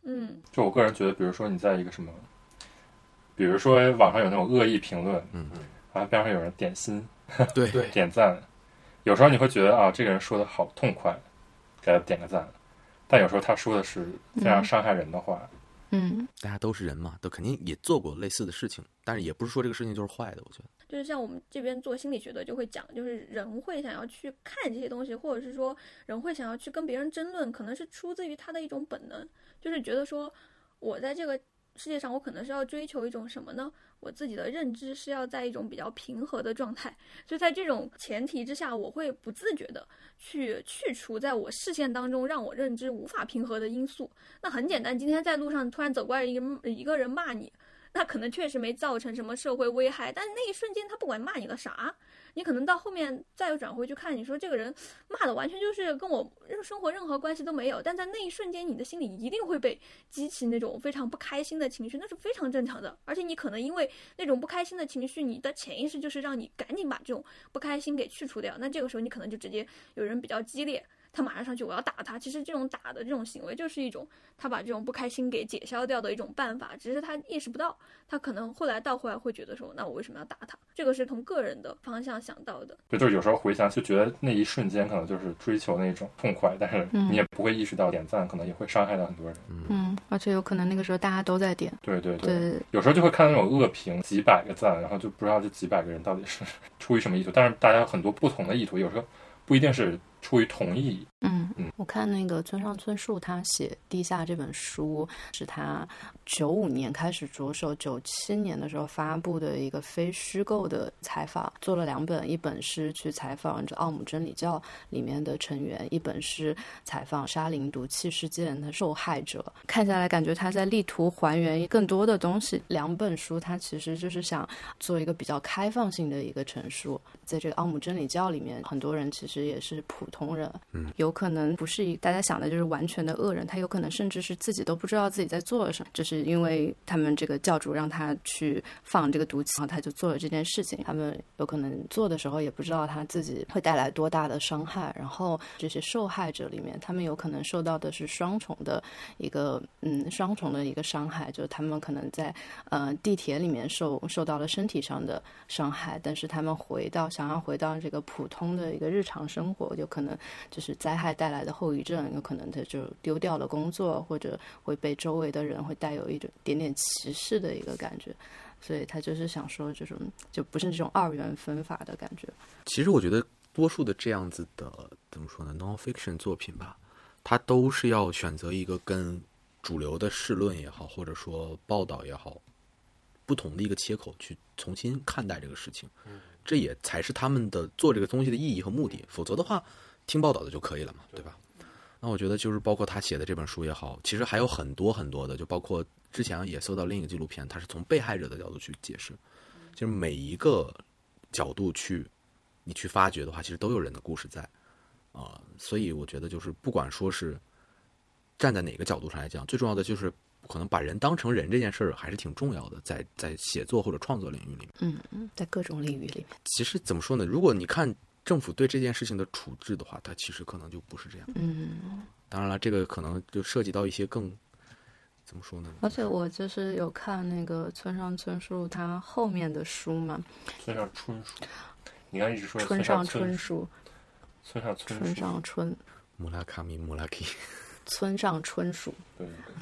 嗯，就我个人觉得，比如说你在一个什么，比如说网上有那种恶意评论，嗯嗯。然后边上有人点心，对对，点赞。有时候你会觉得啊，这个人说的好痛快，给他点个赞。但有时候他说的是非常伤害人的话。嗯，大家都是人嘛，都肯定也做过类似的事情，但是也不是说这个事情就是坏的。我觉得，就是像我们这边做心理学的就会讲，就是人会想要去看这些东西，或者是说人会想要去跟别人争论，可能是出自于他的一种本能，就是觉得说我在这个。世界上，我可能是要追求一种什么呢？我自己的认知是要在一种比较平和的状态，所以在这种前提之下，我会不自觉的去去除在我视线当中让我认知无法平和的因素。那很简单，今天在路上突然走过来一个一个人骂你，那可能确实没造成什么社会危害，但那一瞬间他不管骂你了啥。你可能到后面再又转回去看，你说这个人骂的完全就是跟我生活任何关系都没有，但在那一瞬间，你的心里一定会被激起那种非常不开心的情绪，那是非常正常的。而且你可能因为那种不开心的情绪，你的潜意识就是让你赶紧把这种不开心给去除掉。那这个时候你可能就直接有人比较激烈。他马上上去，我要打他。其实这种打的这种行为，就是一种他把这种不开心给解消掉的一种办法。只是他意识不到，他可能后来倒回来会觉得说，那我为什么要打他？这个是从个人的方向想到的。对，就是有时候回想，就觉得那一瞬间可能就是追求那种痛快，但是你也不会意识到点赞可能也会伤害到很多人。嗯，而且有可能那个时候大家都在点。对对对，有时候就会看到那种恶评，几百个赞，然后就不知道这几百个人到底是 出于什么意图。但是大家有很多不同的意图，有时候不一定是。出于同意。嗯嗯，我看那个村上春树他写《地下》这本书，是他九五年开始着手，九七年的时候发布的一个非虚构的采访，做了两本，一本是去采访这奥姆真理教里面的成员，一本是采访沙林毒气事件的受害者。看下来，感觉他在力图还原更多的东西。两本书，他其实就是想做一个比较开放性的一个陈述。在这个奥姆真理教里面，很多人其实也是普通人，嗯，有可能不是一大家想的就是完全的恶人，他有可能甚至是自己都不知道自己在做什么，就是因为他们这个教主让他去放这个毒气，然后他就做了这件事情。他们有可能做的时候也不知道他自己会带来多大的伤害，然后这些受害者里面，他们有可能受到的是双重的一个嗯双重的一个伤害，就是他们可能在呃地铁里面受受到了身体上的伤害，但是他们回到想要回到这个普通的一个日常生活，就可能就是灾害带来的后遗症，有可能他就丢掉了工作，或者会被周围的人会带有一种点点歧视的一个感觉，所以他就是想说这种就不是这种二元分法的感觉。其实我觉得多数的这样子的怎么说呢，non-fiction 作品吧，它都是要选择一个跟主流的世论也好，或者说报道也好，不同的一个切口去重新看待这个事情。这也才是他们的做这个东西的意义和目的。否则的话，听报道的就可以了嘛，对吧？那我觉得就是包括他写的这本书也好，其实还有很多很多的，就包括之前也搜到另一个纪录片，他是从被害者的角度去解释，就是每一个角度去你去发掘的话，其实都有人的故事在啊、所以我觉得就是不管说是站在哪个角度上来讲，最重要的就是可能把人当成人这件事儿还是挺重要的，在在写作或者创作领域里面。嗯嗯，在各种领域里面，其实怎么说呢？如果你看政府对这件事情的处置的话，它其实可能就不是这样。嗯。当然了，这个可能就涉及到一些更怎么说呢？而且我就是有看那个村上春树他后面的书嘛，村上春树，你刚才一直说村上上春春树，村上春村树，上春，木拉卡米木拉基，村上春树。对对对，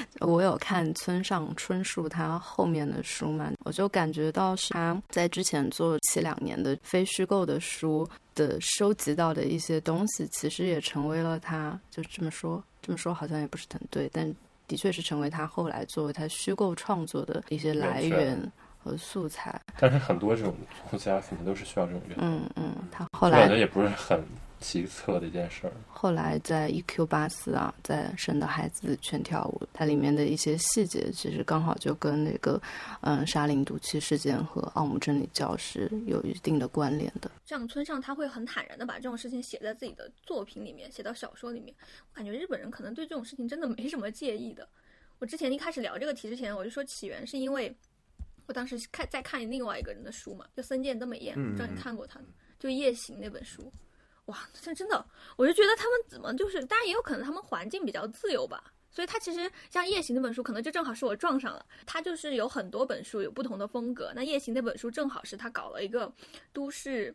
我有看村上春树他后面的书嘛，我就感觉到是他在之前做七两年的非虚构的书的收集到的一些东西，其实也成为了他就这么说，这么说好像也不是很对，但的确是成为他后来作为他虚构创作的一些来源和素材。但是很多这种作家可能都是需要这种源，嗯嗯，他后我感觉来也不是很奇特的一件事儿。后来在 EQ 八四啊，在《神的孩子全跳舞》，它里面的一些细节，其实刚好就跟那个嗯沙林毒气事件和奥姆真理教是有一定的关联的。这样村上他会很坦然的把这种事情写在自己的作品里面，写到小说里面。我感觉日本人可能对这种事情真的没什么介意的。我之前一开始聊这个题之前，我就说起源是因为我当时看在看另外一个人的书嘛，就森见登美彦，嗯不知道你看过他的，就《夜行》那本书。哇，这真的，我就觉得他们怎么就是，当然也有可能他们环境比较自由吧，所以他其实像《夜行》那本书，可能就正好是我撞上了。他就是有很多本书有不同的风格，那《夜行》那本书正好是他搞了一个都市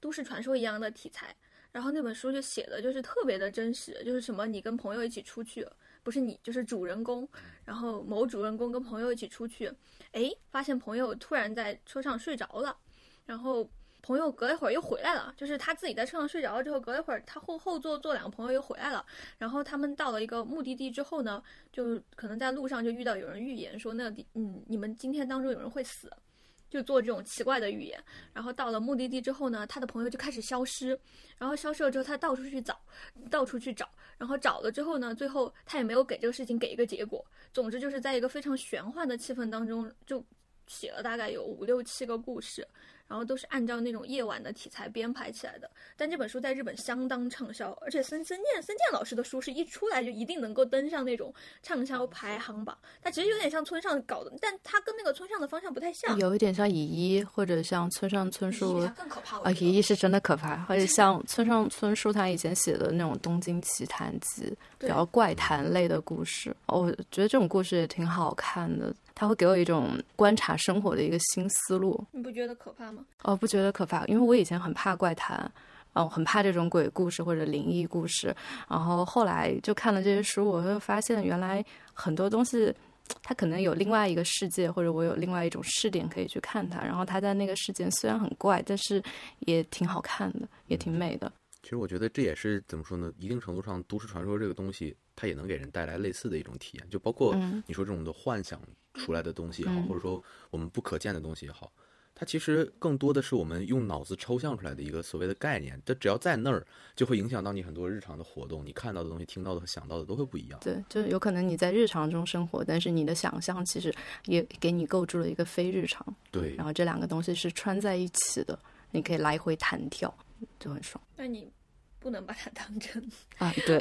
都市传说一样的题材，然后那本书就写的就是特别的真实，就是什么你跟朋友一起出去，不是你就是主人公，然后某主人公跟朋友一起出去，诶，发现朋友突然在车上睡着了，然后。朋友隔一会儿又回来了，就是他自己在车上睡着了之后，隔一会儿他后后座坐两个朋友又回来了，然后他们到了一个目的地之后呢，就可能在路上就遇到有人预言说那嗯你们今天当中有人会死，就做这种奇怪的预言。然后到了目的地之后呢，他的朋友就开始消失，然后消失了之后他到处去找，到处去找，然后找了之后呢，最后他也没有给这个事情给一个结果。总之就是在一个非常玄幻的气氛当中就。写了大概有五六七个故事，然后都是按照那种夜晚的题材编排起来的。但这本书在日本相当畅销，而且森森健森健老师的书是一出来就一定能够登上那种畅销排行榜。它其实有点像村上搞的，但它跟那个村上的方向不太像。有一点像乙一，或者像村上春树它更可怕啊，乙一是真的可怕，而且 像村上春树他以前写的那种《东京奇谭集》，比较怪谈类的故事，我觉得这种故事也挺好看的。它会给我一种观察生活的一个新思路。你不觉得可怕吗？哦，不觉得可怕，因为我以前很怕怪谈，哦，很怕这种鬼故事或者灵异故事。然后后来就看了这些书，我会发现原来很多东西，它可能有另外一个世界，或者我有另外一种视点可以去看它。然后它在那个世界虽然很怪，但是也挺好看的，也挺美的。其实我觉得这也是怎么说呢？一定程度上，都市传说这个东西，它也能给人带来类似的一种体验。就包括嗯你说这种的幻想出来的东西也好，嗯或者说我们不可见的东西也好，它其实更多的是我们用脑子抽象出来的一个所谓的概念。它只要在那儿，就会影响到你很多日常的活动，你看到的东西、听到的和想到的都会不一样。对，就是有可能你在日常中生活，但是你的想象其实也给你构筑了一个非日常，对然后这两个东西是穿在一起的，你可以来回弹跳，就很爽那你不能把它当真，啊！对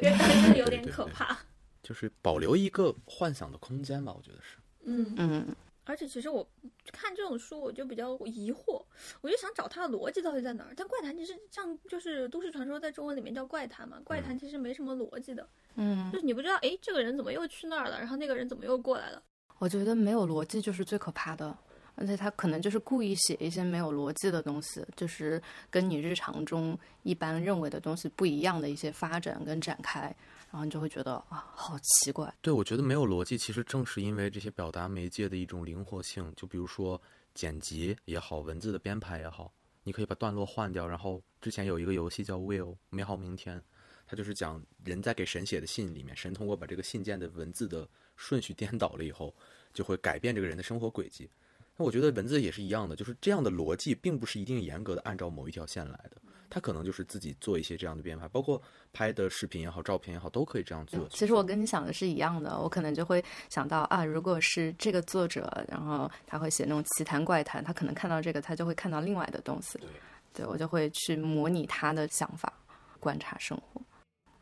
有点可怕。就是保留一个幻想的空间吧，我觉得是。嗯，嗯，而且其实我看这种书，我就比较疑惑，我就想找它的逻辑到底在哪儿。但怪谈其实像就是都市传说，在中文里面叫怪谈嘛，怪谈其实没什么逻辑的，嗯就是你不知道，哎，这个人怎么又去那儿了，然后那个人怎么又过来了。我觉得没有逻辑就是最可怕的，而且他可能就是故意写一些没有逻辑的东西，就是跟你日常中一般认为的东西不一样的一些发展跟展开，然后你就会觉得啊，好奇怪。对，我觉得没有逻辑，其实正是因为这些表达媒介的一种灵活性。就比如说剪辑也好，文字的编排也好，你可以把段落换掉。然后之前有一个游戏叫《Will 美好明天》，它就是讲人在给神写的信里面，神通过把这个信件的文字的顺序颠倒了以后，就会改变这个人的生活轨迹。那我觉得文字也是一样的，就是这样的逻辑，并不是一定严格的按照某一条线来的，它可能就是自己做一些这样的编排，包括拍的视频也好、照片也好，都可以这样做。其实我跟你想的是一样的，我可能就会想到啊，如果是这个作者，然后他会写那种奇谈怪谈，他可能看到这个，他就会看到另外的东西。对，对我就会去模拟他的想法，观察生活。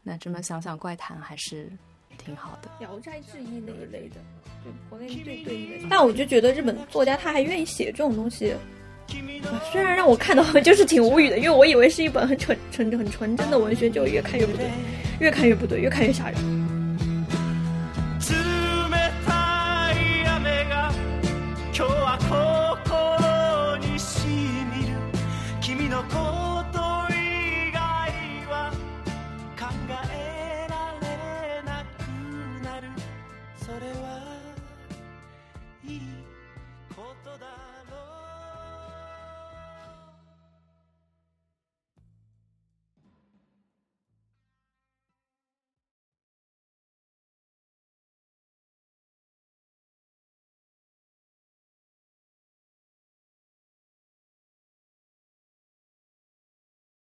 那这么想想，怪谈还是挺好的。《聊斋志异》那一类的，对国内最对应的。但我就觉得日本作家他还愿意写这种东西，虽然让我看到就是挺无语的，因为我以为是一本很纯纯很纯真的文学，就越看越不对，越看越不对，越看越吓人。